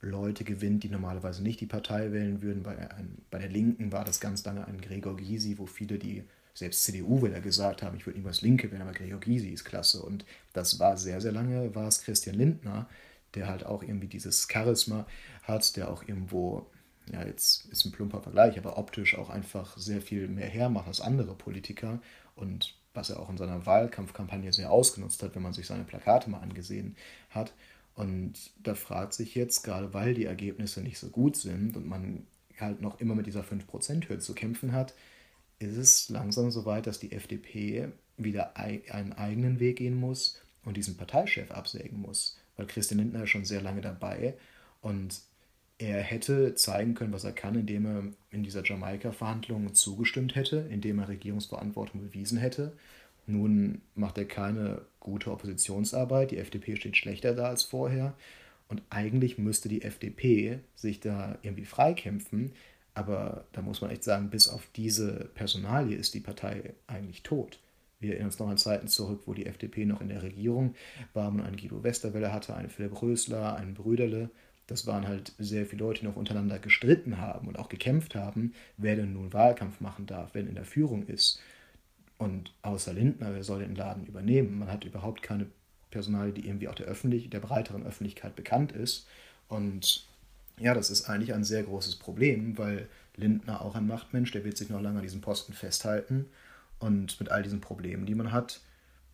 Leute gewinnt, die normalerweise nicht die Partei wählen würden. Bei, ein, bei der Linken war das ganz lange ein Gregor Gysi, wo viele die selbst CDU will er gesagt haben, ich würde niemals Linke wählen, aber Gregor Gysi ist klasse. Und das war sehr, sehr lange, war es Christian Lindner, der halt auch irgendwie dieses Charisma hat, der auch irgendwo, ja, jetzt ist ein plumper Vergleich, aber optisch auch einfach sehr viel mehr hermacht als andere Politiker und was er auch in seiner Wahlkampfkampagne sehr ausgenutzt hat, wenn man sich seine Plakate mal angesehen hat. Und da fragt sich jetzt, gerade weil die Ergebnisse nicht so gut sind und man halt noch immer mit dieser 5%-Hürde zu kämpfen hat, ist es langsam so weit, dass die FDP wieder einen eigenen Weg gehen muss und diesen Parteichef absägen muss. Weil Christian Lindner ist schon sehr lange dabei und er hätte zeigen können, was er kann, indem er in dieser Jamaika-Verhandlung zugestimmt hätte, indem er Regierungsverantwortung bewiesen hätte. Nun macht er keine gute Oppositionsarbeit, die FDP steht schlechter da als vorher und eigentlich müsste die FDP sich da irgendwie freikämpfen, aber da muss man echt sagen, bis auf diese Personalie ist die Partei eigentlich tot. Wir erinnern uns noch an Zeiten zurück, wo die FDP noch in der Regierung war, man einen Guido Westerwelle hatte, einen Philipp Rösler, einen Brüderle. Das waren halt sehr viele Leute, die noch untereinander gestritten haben und auch gekämpft haben, wer denn nun Wahlkampf machen darf, wenn in der Führung ist. Und außer Lindner, wer soll den Laden übernehmen? Man hat überhaupt keine Personalie, die irgendwie auch der, Öffentlich der breiteren Öffentlichkeit bekannt ist. Und ja, das ist eigentlich ein sehr großes Problem, weil Lindner auch ein Machtmensch, der wird sich noch lange an diesem Posten festhalten. Und mit all diesen Problemen, die man hat,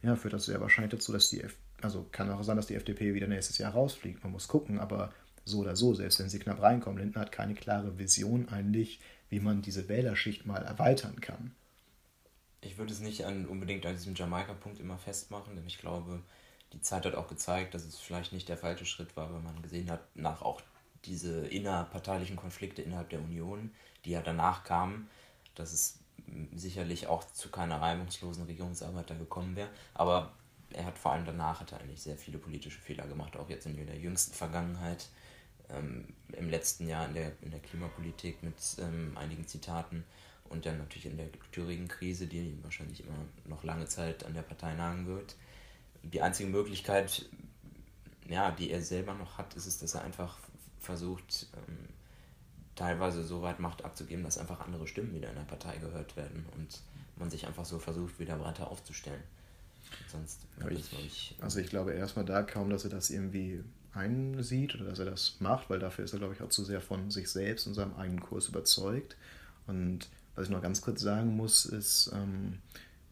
ja, führt das sehr wahrscheinlich dazu, dass die, F also kann auch sein, dass die FDP wieder nächstes Jahr rausfliegt. Man muss gucken, aber so oder so, selbst wenn sie knapp reinkommen, Lindner hat keine klare Vision eigentlich, wie man diese Wählerschicht mal erweitern kann. Ich würde es nicht an, unbedingt an diesem Jamaika-Punkt immer festmachen, denn ich glaube, die Zeit hat auch gezeigt, dass es vielleicht nicht der falsche Schritt war, weil man gesehen hat, nach auch diese innerparteilichen Konflikte innerhalb der Union, die ja danach kamen, dass es sicherlich auch zu keiner reibungslosen Regierungsarbeit da gekommen wäre. Aber er hat vor allem danach hat er eigentlich sehr viele politische Fehler gemacht, auch jetzt in der jüngsten Vergangenheit, ähm, im letzten Jahr in der, in der Klimapolitik mit ähm, einigen Zitaten und dann natürlich in der Thüringen-Krise, die wahrscheinlich immer noch lange Zeit an der Partei nagen wird. Die einzige Möglichkeit, ja, die er selber noch hat, ist es, dass er einfach versucht, ähm, teilweise so weit Macht abzugeben, dass einfach andere Stimmen wieder in der Partei gehört werden und man sich einfach so versucht, wieder breiter aufzustellen. Sonst ich, ich, Also ich glaube erstmal da kaum, dass er das irgendwie einsieht oder dass er das macht, weil dafür ist er, glaube ich, auch zu sehr von sich selbst und seinem eigenen Kurs überzeugt. Und was ich noch ganz kurz sagen muss, ist, ähm,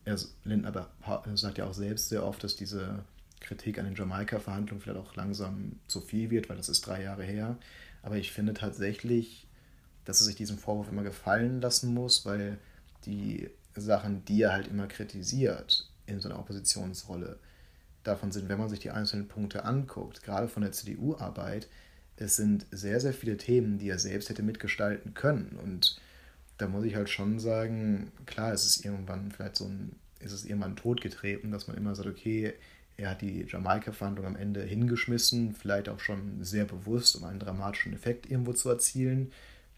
er, Lindner sagt ja auch selbst sehr oft, dass diese Kritik an den Jamaika-Verhandlungen vielleicht auch langsam zu viel wird, weil das ist drei Jahre her. Aber ich finde tatsächlich, dass er sich diesen Vorwurf immer gefallen lassen muss, weil die Sachen, die er halt immer kritisiert in so einer Oppositionsrolle, davon sind, wenn man sich die einzelnen Punkte anguckt, gerade von der CDU-Arbeit, es sind sehr, sehr viele Themen, die er selbst hätte mitgestalten können. Und da muss ich halt schon sagen, klar, es ist irgendwann vielleicht so ein, ist es irgendwann totgetreten, dass man immer sagt, okay, er hat die Jamaika-Verhandlung am Ende hingeschmissen, vielleicht auch schon sehr bewusst, um einen dramatischen Effekt irgendwo zu erzielen.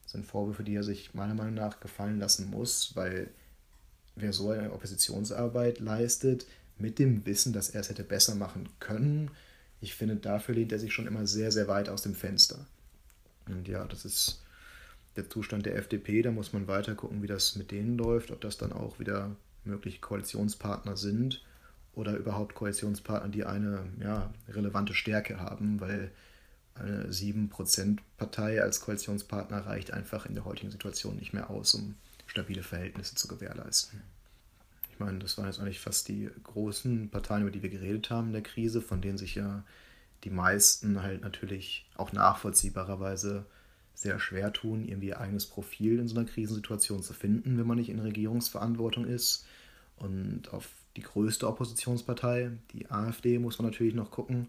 Das sind Vorwürfe, die er sich meiner Meinung nach gefallen lassen muss, weil wer so eine Oppositionsarbeit leistet, mit dem Wissen, dass er es hätte besser machen können, ich finde, dafür lehnt er sich schon immer sehr, sehr weit aus dem Fenster. Und ja, das ist der Zustand der FDP, da muss man weiter gucken, wie das mit denen läuft, ob das dann auch wieder mögliche Koalitionspartner sind oder überhaupt Koalitionspartner, die eine ja, relevante Stärke haben, weil eine 7%-Partei als Koalitionspartner reicht einfach in der heutigen Situation nicht mehr aus, um stabile Verhältnisse zu gewährleisten. Ich meine, das waren jetzt eigentlich fast die großen Parteien, über die wir geredet haben in der Krise, von denen sich ja die meisten halt natürlich auch nachvollziehbarerweise sehr schwer tun, irgendwie ihr eigenes Profil in so einer Krisensituation zu finden, wenn man nicht in Regierungsverantwortung ist. Und auf die größte Oppositionspartei, die AfD, muss man natürlich noch gucken.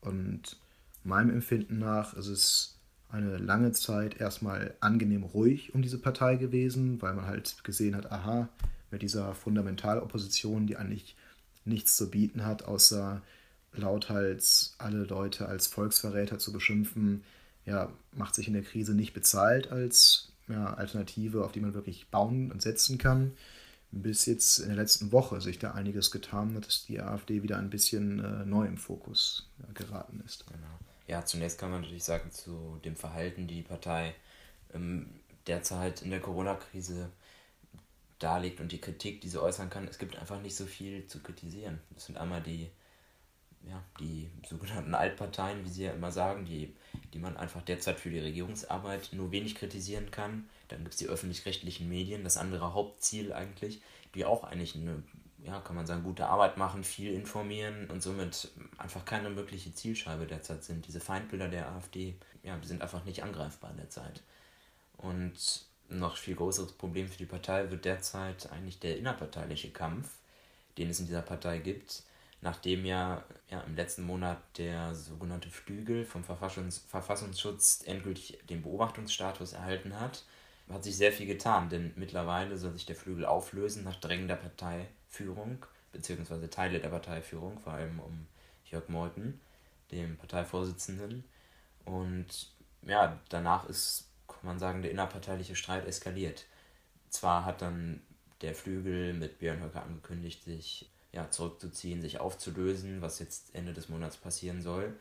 Und meinem Empfinden nach ist es eine lange Zeit erstmal angenehm ruhig um diese Partei gewesen, weil man halt gesehen hat, aha, mit dieser Fundamentalopposition, die eigentlich nichts zu bieten hat, außer lauthals alle Leute als Volksverräter zu beschimpfen, ja, macht sich in der Krise nicht bezahlt als ja, Alternative, auf die man wirklich bauen und setzen kann bis jetzt in der letzten Woche sich da einiges getan hat, dass die AfD wieder ein bisschen äh, neu im Fokus ja, geraten ist. Genau. Ja, zunächst kann man natürlich sagen, zu dem Verhalten, die die Partei ähm, derzeit in der Corona-Krise darlegt und die Kritik, die sie äußern kann, es gibt einfach nicht so viel zu kritisieren. Das sind einmal die, ja, die sogenannten Altparteien, wie sie ja immer sagen, die, die man einfach derzeit für die Regierungsarbeit nur wenig kritisieren kann. Dann gibt es die öffentlich-rechtlichen Medien, das andere Hauptziel eigentlich, die auch eigentlich eine, ja, kann man sagen, gute Arbeit machen, viel informieren und somit einfach keine mögliche Zielscheibe derzeit sind. Diese Feindbilder der AfD, ja, die sind einfach nicht angreifbar derzeit. Und noch viel größeres Problem für die Partei wird derzeit eigentlich der innerparteiliche Kampf, den es in dieser Partei gibt, nachdem ja, ja im letzten Monat der sogenannte Flügel vom Verfassungs Verfassungsschutz endgültig den Beobachtungsstatus erhalten hat, hat sich sehr viel getan, denn mittlerweile soll sich der Flügel auflösen nach Drängen der Parteiführung, beziehungsweise Teile der Parteiführung, vor allem um Jörg Meuthen, dem Parteivorsitzenden. Und ja, danach ist kann man sagen, der innerparteiliche Streit eskaliert. Zwar hat dann der Flügel mit Björn Höcke angekündigt, sich ja, zurückzuziehen, sich aufzulösen, was jetzt Ende des Monats passieren soll.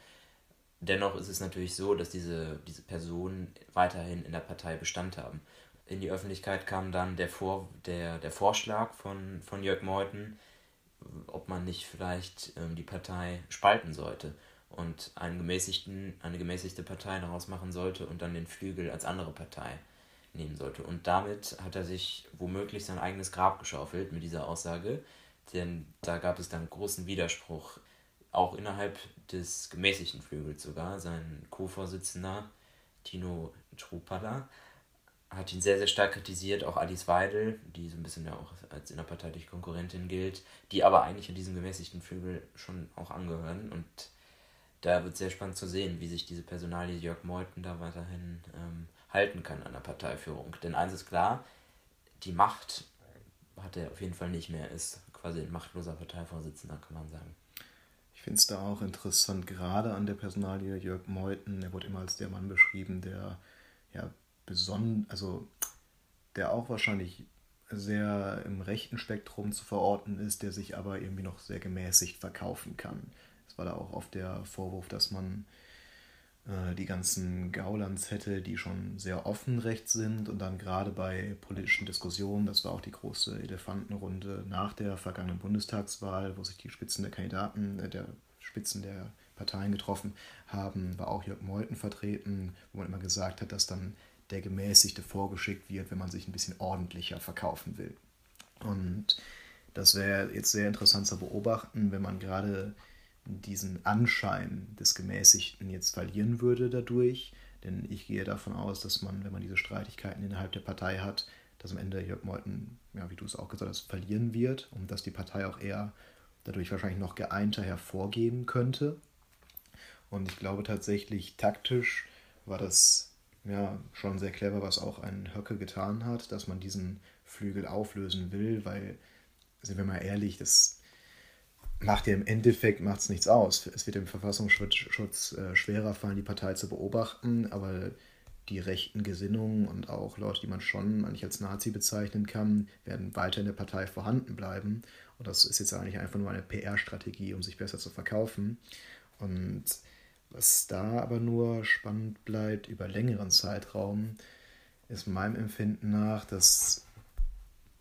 Dennoch ist es natürlich so, dass diese, diese Personen weiterhin in der Partei Bestand haben. In die Öffentlichkeit kam dann der, Vor, der, der Vorschlag von, von Jörg Meuthen, ob man nicht vielleicht ähm, die Partei spalten sollte und einen gemäßigten, eine gemäßigte Partei daraus machen sollte und dann den Flügel als andere Partei nehmen sollte. Und damit hat er sich womöglich sein eigenes Grab geschaufelt mit dieser Aussage, denn da gab es dann großen Widerspruch, auch innerhalb des gemäßigten Flügels sogar. Sein Co-Vorsitzender Tino Trupala hat ihn sehr, sehr stark kritisiert, auch Alice Weidel, die so ein bisschen ja auch als innerparteiliche Konkurrentin gilt, die aber eigentlich in diesem gemäßigten Flügel schon auch angehören und da wird sehr spannend zu sehen, wie sich diese Personalie Jörg Meuthen da weiterhin ähm, halten kann an der Parteiführung. Denn eins ist klar, die Macht hat er auf jeden Fall nicht mehr, ist quasi ein machtloser Parteivorsitzender, kann man sagen. Ich finde es da auch interessant, gerade an der Personalie Jörg Meuthen, er wurde immer als der Mann beschrieben, der ja besonnen, also der auch wahrscheinlich sehr im rechten Spektrum zu verorten ist, der sich aber irgendwie noch sehr gemäßigt verkaufen kann war da auch oft der Vorwurf, dass man äh, die ganzen Gaulands hätte, die schon sehr offen rechts sind und dann gerade bei politischen Diskussionen, das war auch die große Elefantenrunde nach der vergangenen Bundestagswahl, wo sich die Spitzen der Kandidaten, äh, der Spitzen der Parteien getroffen haben, war auch Jörg Meuthen vertreten, wo man immer gesagt hat, dass dann der Gemäßigte vorgeschickt wird, wenn man sich ein bisschen ordentlicher verkaufen will. Und das wäre jetzt sehr interessant zu beobachten, wenn man gerade diesen Anschein des Gemäßigten jetzt verlieren würde dadurch. Denn ich gehe davon aus, dass man, wenn man diese Streitigkeiten innerhalb der Partei hat, dass am Ende Jörg Meuthen, ja, wie du es auch gesagt hast, verlieren wird und dass die Partei auch eher dadurch wahrscheinlich noch geeinter hervorgehen könnte. Und ich glaube tatsächlich, taktisch war das ja schon sehr clever, was auch ein Höcke getan hat, dass man diesen Flügel auflösen will, weil, sind wir mal ehrlich, das macht ja im Endeffekt macht's nichts aus. Es wird dem Verfassungsschutz äh, schwerer fallen, die Partei zu beobachten, aber die rechten Gesinnungen und auch Leute, die man schon eigentlich als Nazi bezeichnen kann, werden weiter in der Partei vorhanden bleiben. Und das ist jetzt eigentlich einfach nur eine PR-Strategie, um sich besser zu verkaufen. Und was da aber nur spannend bleibt über längeren Zeitraum, ist meinem Empfinden nach, dass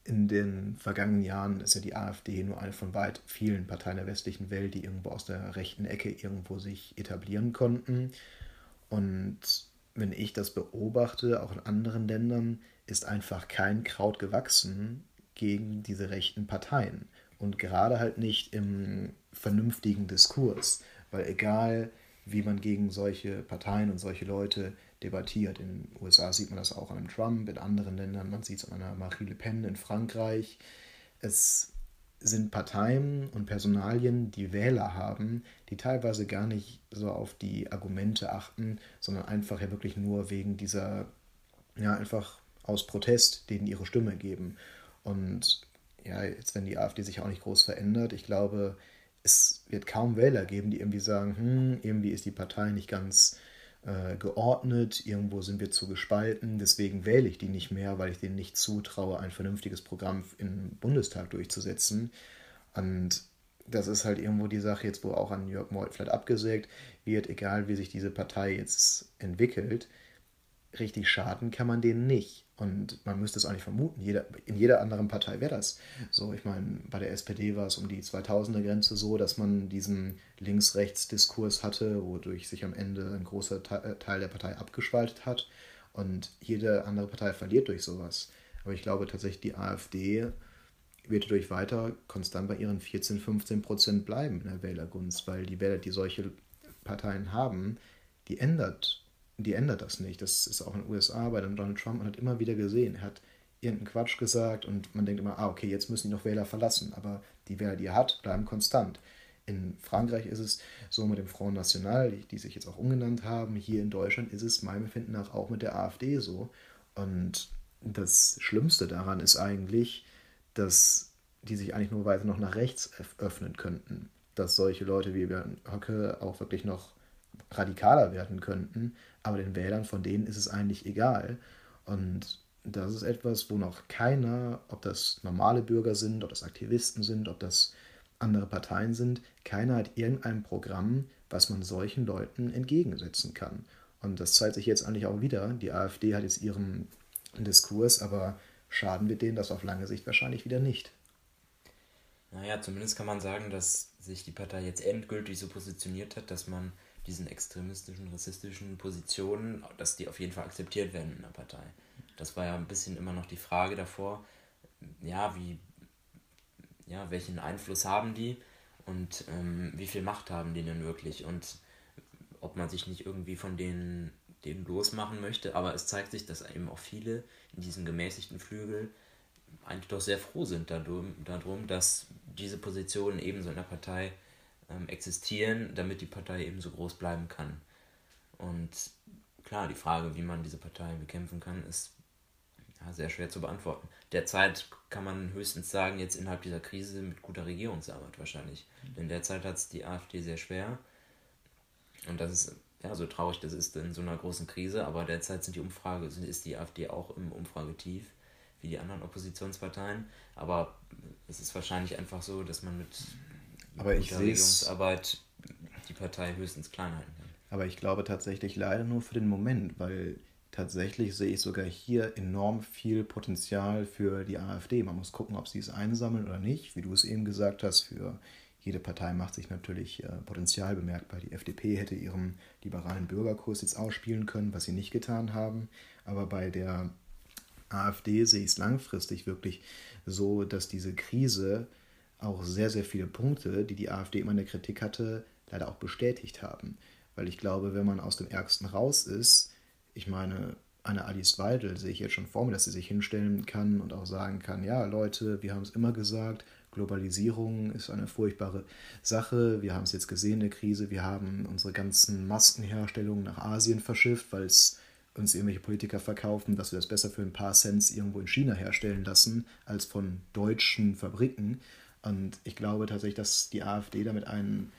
in den vergangenen Jahren ist ja die AfD nur eine von weit vielen Parteien der westlichen Welt, die irgendwo aus der rechten Ecke irgendwo sich etablieren konnten. Und wenn ich das beobachte, auch in anderen Ländern, ist einfach kein Kraut gewachsen gegen diese rechten Parteien. Und gerade halt nicht im vernünftigen Diskurs. Weil egal, wie man gegen solche Parteien und solche Leute debattiert. In den USA sieht man das auch an einem Trump, in anderen Ländern, man sieht es an einer Marie Le Pen in Frankreich. Es sind Parteien und Personalien, die Wähler haben, die teilweise gar nicht so auf die Argumente achten, sondern einfach ja wirklich nur wegen dieser, ja, einfach aus Protest denen ihre Stimme geben. Und ja, jetzt, wenn die AfD sich auch nicht groß verändert, ich glaube, es wird kaum Wähler geben, die irgendwie sagen, hm, irgendwie ist die Partei nicht ganz äh, geordnet, irgendwo sind wir zu gespalten, deswegen wähle ich die nicht mehr, weil ich denen nicht zutraue, ein vernünftiges Programm im Bundestag durchzusetzen. Und das ist halt irgendwo die Sache jetzt, wo auch an Jörg Molt vielleicht abgesägt wird, egal wie sich diese Partei jetzt entwickelt, richtig schaden kann man denen nicht. Und man müsste es eigentlich vermuten, jeder, in jeder anderen Partei wäre das so. Ich meine, bei der SPD war es um die 2000er-Grenze so, dass man diesen Links-Rechts-Diskurs hatte, wodurch sich am Ende ein großer äh, Teil der Partei abgespaltet hat. Und jede andere Partei verliert durch sowas. Aber ich glaube tatsächlich, die AfD wird dadurch weiter konstant bei ihren 14, 15 Prozent bleiben in der Wählergunst, weil die Wähler, die solche Parteien haben, die ändert die ändert das nicht. Das ist auch in den USA bei Donald Trump. Man hat immer wieder gesehen, er hat irgendeinen Quatsch gesagt und man denkt immer, ah, okay, jetzt müssen die noch Wähler verlassen. Aber die Wähler, die er hat, bleiben konstant. In Frankreich ist es so mit dem Front National, die, sich jetzt auch umgenannt haben. Hier in Deutschland ist es meinem Empfinden nach auch mit der AfD so. Und das Schlimmste daran ist eigentlich, dass die sich eigentlich nur weiter noch nach rechts öffnen könnten. Dass solche Leute wie Björn Höcke auch wirklich noch radikaler werden könnten, aber den Wählern von denen ist es eigentlich egal. Und das ist etwas, wo noch keiner, ob das normale Bürger sind, ob das Aktivisten sind, ob das andere Parteien sind, keiner hat irgendein Programm, was man solchen Leuten entgegensetzen kann. Und das zeigt sich jetzt eigentlich auch wieder. Die AfD hat jetzt ihren Diskurs, aber schaden wird denen das auf lange Sicht wahrscheinlich wieder nicht. Naja, zumindest kann man sagen, dass sich die Partei jetzt endgültig so positioniert hat, dass man diesen extremistischen, rassistischen Positionen, dass die auf jeden Fall akzeptiert werden in der Partei. Das war ja ein bisschen immer noch die Frage davor, ja, wie, ja, welchen Einfluss haben die und ähm, wie viel Macht haben die denn wirklich und ob man sich nicht irgendwie von denen, denen losmachen möchte. Aber es zeigt sich, dass eben auch viele in diesem gemäßigten Flügel eigentlich doch sehr froh sind darum, darum dass diese Positionen ebenso in der Partei ähm, existieren, damit die Partei eben so groß bleiben kann. Und klar, die Frage, wie man diese Partei bekämpfen kann, ist ja, sehr schwer zu beantworten. Derzeit kann man höchstens sagen, jetzt innerhalb dieser Krise mit guter Regierungsarbeit wahrscheinlich. Mhm. Denn derzeit hat es die AfD sehr schwer. Und das ist ja so traurig, das ist in so einer großen Krise, aber derzeit sind die Umfrage, ist die AfD auch im Umfragetief, wie die anderen Oppositionsparteien. Aber es ist wahrscheinlich einfach so, dass man mit aber ich sehe Arbeit die Partei höchstens klein halten kann. Aber ich glaube tatsächlich leider nur für den Moment, weil tatsächlich sehe ich sogar hier enorm viel Potenzial für die AfD. Man muss gucken, ob sie es einsammeln oder nicht. Wie du es eben gesagt hast, für jede Partei macht sich natürlich äh, Potenzial bemerkbar. Die FDP hätte ihren liberalen Bürgerkurs jetzt ausspielen können, was sie nicht getan haben. Aber bei der AfD sehe ich es langfristig wirklich so, dass diese Krise auch sehr, sehr viele Punkte, die die AfD immer in der Kritik hatte, leider auch bestätigt haben. Weil ich glaube, wenn man aus dem Ärgsten raus ist, ich meine, eine Alice Weidel sehe ich jetzt schon vor mir, dass sie sich hinstellen kann und auch sagen kann, ja Leute, wir haben es immer gesagt, Globalisierung ist eine furchtbare Sache, wir haben es jetzt gesehen der Krise, wir haben unsere ganzen Maskenherstellungen nach Asien verschifft, weil es uns irgendwelche Politiker verkaufen, dass wir das besser für ein paar Cents irgendwo in China herstellen lassen, als von deutschen Fabriken. Und ich glaube tatsächlich, dass die AfD damit einen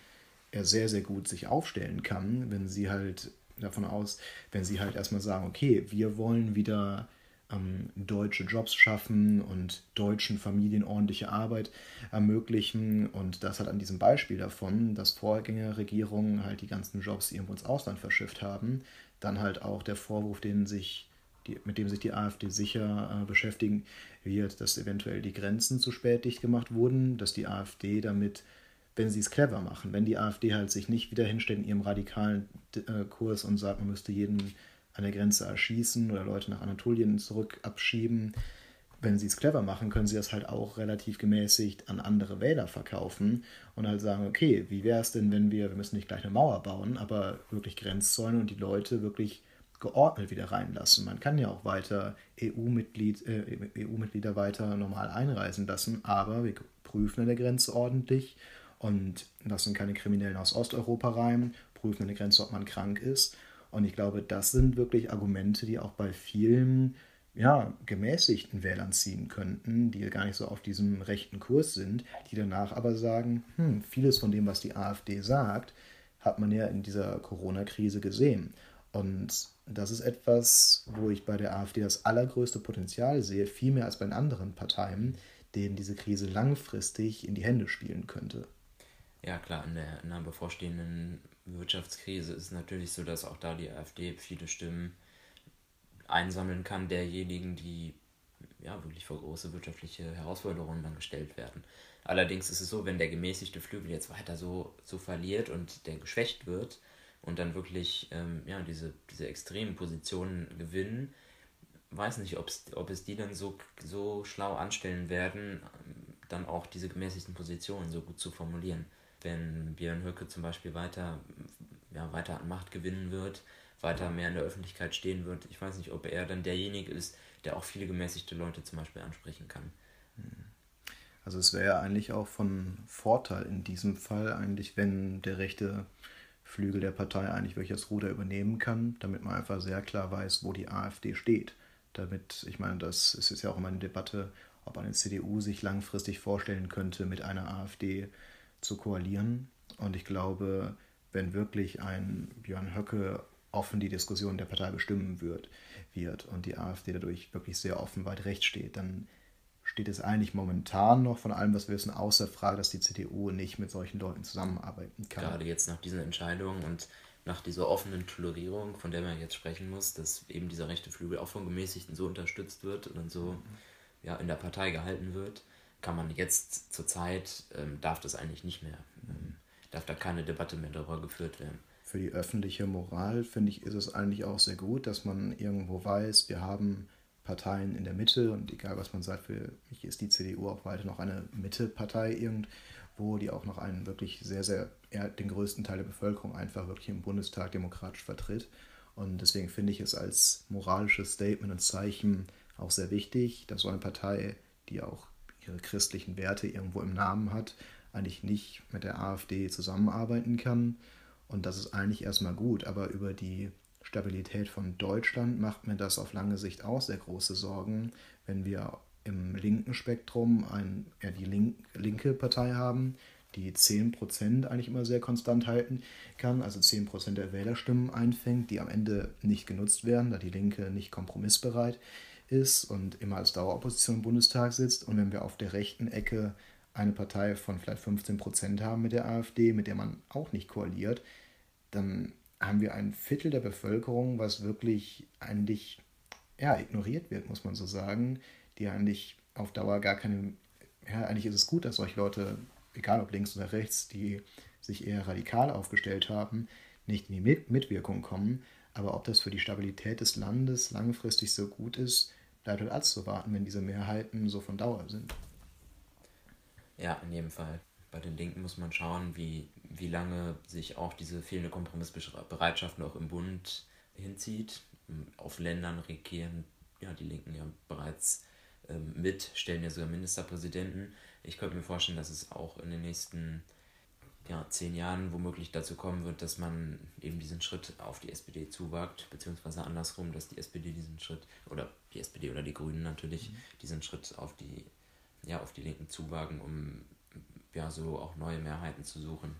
er sehr, sehr gut sich aufstellen kann, wenn sie halt davon aus, wenn sie halt erstmal sagen, okay, wir wollen wieder ähm, deutsche Jobs schaffen und deutschen Familien ordentliche Arbeit ermöglichen. Und das hat an diesem Beispiel davon, dass Vorgängerregierungen halt die ganzen Jobs irgendwo ins Ausland verschifft haben, dann halt auch der Vorwurf, den sich die, mit dem sich die AfD sicher äh, beschäftigen wird, dass eventuell die Grenzen zu spät dicht gemacht wurden, dass die AfD damit, wenn sie es clever machen, wenn die AfD halt sich nicht wieder hinstellt in ihrem radikalen äh, Kurs und sagt, man müsste jeden an der Grenze erschießen oder Leute nach Anatolien zurück abschieben, wenn sie es clever machen, können sie das halt auch relativ gemäßigt an andere Wähler verkaufen und halt sagen, okay, wie wäre es denn, wenn wir, wir müssen nicht gleich eine Mauer bauen, aber wirklich Grenzzäune und die Leute wirklich geordnet wieder reinlassen. Man kann ja auch weiter EU-Mitglied, äh, EU-Mitglieder weiter normal einreisen lassen, aber wir prüfen an der Grenze ordentlich und lassen keine Kriminellen aus Osteuropa rein, prüfen an der Grenze, ob man krank ist. Und ich glaube, das sind wirklich Argumente, die auch bei vielen ja, gemäßigten Wählern ziehen könnten, die gar nicht so auf diesem rechten Kurs sind, die danach aber sagen, hm, vieles von dem, was die AfD sagt, hat man ja in dieser Corona-Krise gesehen. Und das ist etwas, wo ich bei der AfD das allergrößte Potenzial sehe, viel mehr als bei den anderen Parteien, denen diese Krise langfristig in die Hände spielen könnte. Ja, klar, in, der, in einer bevorstehenden Wirtschaftskrise ist es natürlich so, dass auch da die AfD viele Stimmen einsammeln kann derjenigen, die ja wirklich vor große wirtschaftliche Herausforderungen dann gestellt werden. Allerdings ist es so, wenn der gemäßigte Flügel jetzt weiter so, so verliert und der geschwächt wird und dann wirklich ähm, ja, diese, diese extremen Positionen gewinnen, weiß nicht, ob's, ob es die dann so, so schlau anstellen werden, dann auch diese gemäßigten Positionen so gut zu formulieren. Wenn Björn Höcke zum Beispiel weiter, ja, weiter an Macht gewinnen wird, weiter mehr in der Öffentlichkeit stehen wird, ich weiß nicht, ob er dann derjenige ist, der auch viele gemäßigte Leute zum Beispiel ansprechen kann. Also es wäre ja eigentlich auch von Vorteil in diesem Fall eigentlich, wenn der rechte Flügel der Partei eigentlich das Ruder übernehmen kann, damit man einfach sehr klar weiß, wo die AfD steht. Damit, ich meine, das ist ja auch immer eine Debatte, ob eine CDU sich langfristig vorstellen könnte, mit einer AfD zu koalieren. Und ich glaube, wenn wirklich ein Björn Höcke offen die Diskussion der Partei bestimmen wird, wird und die AfD dadurch wirklich sehr offen weit rechts steht, dann steht es eigentlich momentan noch von allem, was wir wissen, außer Frage, dass die CDU nicht mit solchen Leuten zusammenarbeiten kann. Gerade jetzt nach diesen Entscheidungen und nach dieser offenen Tolerierung, von der man jetzt sprechen muss, dass eben dieser rechte Flügel auch von Gemäßigten so unterstützt wird und so ja, in der Partei gehalten wird, kann man jetzt zur Zeit, ähm, darf das eigentlich nicht mehr, ähm, darf da keine Debatte mehr darüber geführt werden für die öffentliche Moral, finde ich, ist es eigentlich auch sehr gut, dass man irgendwo weiß, wir haben Parteien in der Mitte und egal was man sagt, für mich ist die CDU auch weiter noch eine Mittepartei irgendwo, die auch noch einen wirklich sehr, sehr, den größten Teil der Bevölkerung einfach wirklich im Bundestag demokratisch vertritt. Und deswegen finde ich es als moralisches Statement und Zeichen auch sehr wichtig, dass so eine Partei, die auch ihre christlichen Werte irgendwo im Namen hat, eigentlich nicht mit der AfD zusammenarbeiten kann und das ist eigentlich erstmal gut, aber über die Stabilität von Deutschland macht mir das auf lange Sicht auch sehr große Sorgen, wenn wir im linken Spektrum ein, ja, die link, linke Partei haben, die 10% eigentlich immer sehr konstant halten kann, also 10% der Wählerstimmen einfängt, die am Ende nicht genutzt werden, da die Linke nicht kompromissbereit ist und immer als Daueropposition im Bundestag sitzt. Und wenn wir auf der rechten Ecke eine Partei von vielleicht 15% haben mit der AfD, mit der man auch nicht koaliert, dann haben wir ein Viertel der Bevölkerung, was wirklich eigentlich ja, ignoriert wird, muss man so sagen, die eigentlich auf Dauer gar keine, ja, eigentlich ist es gut, dass solche Leute, egal ob links oder rechts, die sich eher radikal aufgestellt haben, nicht in die Mit Mitwirkung kommen. Aber ob das für die Stabilität des Landes langfristig so gut ist, bleibt halt abzuwarten, wenn diese Mehrheiten so von Dauer sind. Ja, in jedem Fall. Bei den Linken muss man schauen, wie, wie lange sich auch diese fehlende Kompromissbereitschaft noch im Bund hinzieht. Auf Ländern regieren ja, die Linken ja bereits ähm, mit, stellen ja sogar Ministerpräsidenten. Ich könnte mir vorstellen, dass es auch in den nächsten ja, zehn Jahren womöglich dazu kommen wird, dass man eben diesen Schritt auf die SPD zuwagt, beziehungsweise andersrum, dass die SPD diesen Schritt, oder die SPD oder die Grünen natürlich, mhm. diesen Schritt auf die, ja, auf die Linken zuwagen, um ja, so auch neue Mehrheiten zu suchen.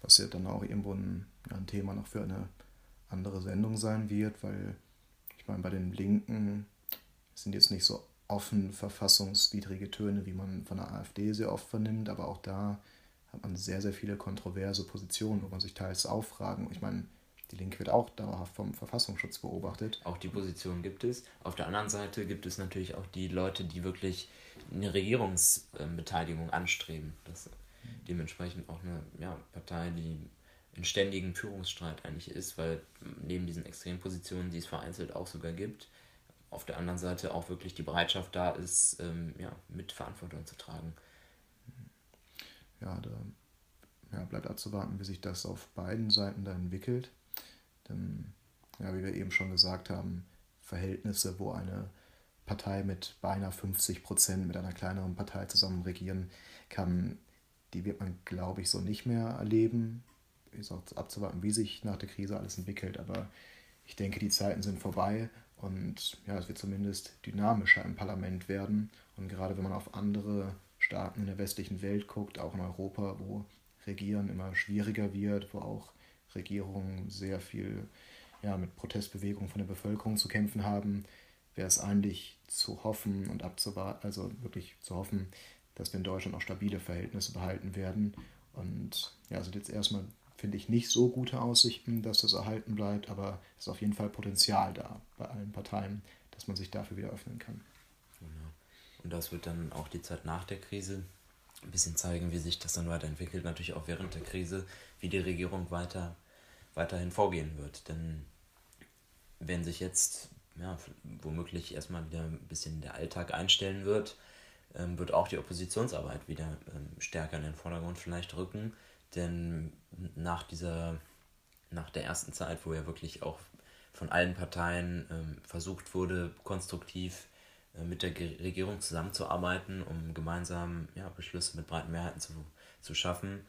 Was ja dann auch irgendwo ein, ein Thema noch für eine andere Sendung sein wird, weil ich meine, bei den Linken sind jetzt nicht so offen verfassungswidrige Töne, wie man von der AfD sehr oft vernimmt, aber auch da hat man sehr, sehr viele kontroverse Positionen, wo man sich teils auffragen. Ich meine, die Linke wird auch dauerhaft vom Verfassungsschutz beobachtet. Auch die Position gibt es. Auf der anderen Seite gibt es natürlich auch die Leute, die wirklich eine Regierungsbeteiligung anstreben. Das dementsprechend auch eine ja, Partei, die in ständigen Führungsstreit eigentlich ist, weil neben diesen Extrempositionen, die es vereinzelt auch sogar gibt, auf der anderen Seite auch wirklich die Bereitschaft da ist, ähm, ja, mit Verantwortung zu tragen. Ja, da ja, bleibt abzuwarten, wie sich das auf beiden Seiten da entwickelt. Denn, ja, wie wir eben schon gesagt haben, Verhältnisse, wo eine Partei mit beinahe 50 Prozent mit einer kleineren Partei zusammen regieren kann, die wird man, glaube ich, so nicht mehr erleben. Ist auch abzuwarten, wie sich nach der Krise alles entwickelt, aber ich denke, die Zeiten sind vorbei und ja, es wird zumindest dynamischer im Parlament werden. Und gerade wenn man auf andere Staaten in der westlichen Welt guckt, auch in Europa, wo Regieren immer schwieriger wird, wo auch Regierungen sehr viel ja, mit Protestbewegungen von der Bevölkerung zu kämpfen haben, wäre es eigentlich zu hoffen und abzuwarten, also wirklich zu hoffen, dass wir in Deutschland auch stabile Verhältnisse behalten werden. Und ja, sind jetzt erstmal finde ich, nicht so gute Aussichten, dass das erhalten bleibt, aber es ist auf jeden Fall Potenzial da bei allen Parteien, dass man sich dafür wieder öffnen kann. Genau. Und das wird dann auch die Zeit nach der Krise ein bisschen zeigen, wie sich das dann weiterentwickelt, natürlich auch während der Krise, wie die Regierung weiter, weiterhin vorgehen wird. Denn wenn sich jetzt ja, womöglich erstmal wieder ein bisschen der Alltag einstellen wird, ähm, wird auch die Oppositionsarbeit wieder ähm, stärker in den Vordergrund vielleicht rücken. Denn nach dieser, nach der ersten Zeit, wo ja wirklich auch von allen Parteien ähm, versucht wurde, konstruktiv mit der Regierung zusammenzuarbeiten, um gemeinsam ja, Beschlüsse mit breiten Mehrheiten zu, zu schaffen,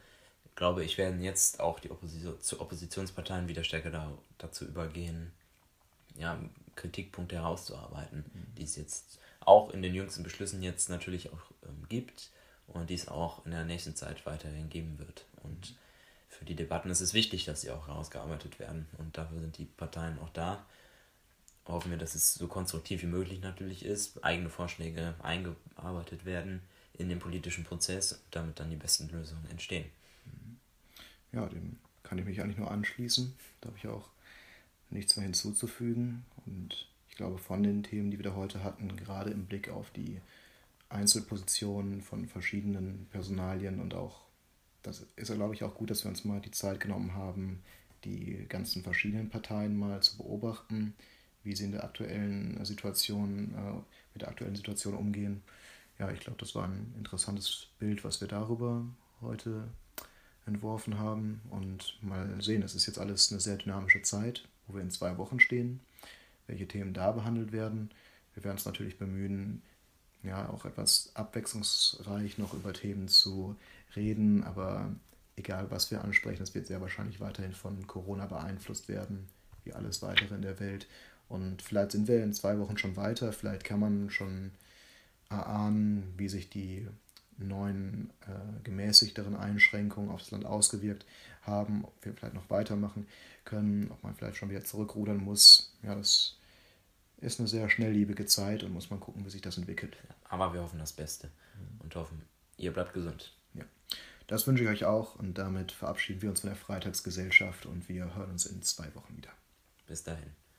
glaube ich, werden jetzt auch die Opposition, Oppositionsparteien wieder stärker da, dazu übergehen, ja, Kritikpunkte herauszuarbeiten, mhm. die es jetzt auch in den jüngsten Beschlüssen jetzt natürlich auch ähm, gibt und die es auch in der nächsten Zeit weiterhin geben wird. Und für die Debatten ist es wichtig, dass sie auch herausgearbeitet werden. Und dafür sind die Parteien auch da. Hoffen wir, dass es so konstruktiv wie möglich natürlich ist, eigene Vorschläge eingearbeitet werden in den politischen Prozess und damit dann die besten Lösungen entstehen. Ja, dem kann ich mich eigentlich nur anschließen. Da habe ich auch nichts mehr hinzuzufügen. Und ich glaube, von den Themen, die wir da heute hatten, gerade im Blick auf die Einzelpositionen von verschiedenen Personalien und auch, das ist glaube ich, auch gut, dass wir uns mal die Zeit genommen haben, die ganzen verschiedenen Parteien mal zu beobachten, wie sie in der aktuellen Situation, äh, mit der aktuellen Situation umgehen. Ja, ich glaube, das war ein interessantes Bild, was wir darüber heute entworfen haben. Und mal sehen, es ist jetzt alles eine sehr dynamische Zeit, wo wir in zwei Wochen stehen, welche Themen da behandelt werden. Wir werden uns natürlich bemühen, ja, auch etwas abwechslungsreich noch über Themen zu reden, aber egal was wir ansprechen, es wird sehr wahrscheinlich weiterhin von Corona beeinflusst werden, wie alles weitere in der Welt. Und vielleicht sind wir in zwei Wochen schon weiter, vielleicht kann man schon erahnen, wie sich die neuen äh, gemäßigteren Einschränkungen auf das Land ausgewirkt haben, ob wir vielleicht noch weitermachen können, ob man vielleicht schon wieder zurückrudern muss. Ja, das ist eine sehr schnelllebige Zeit und muss man gucken, wie sich das entwickelt. Aber wir hoffen das Beste und hoffen, ihr bleibt gesund. Ja, das wünsche ich euch auch und damit verabschieden wir uns von der Freitagsgesellschaft und wir hören uns in zwei Wochen wieder. Bis dahin.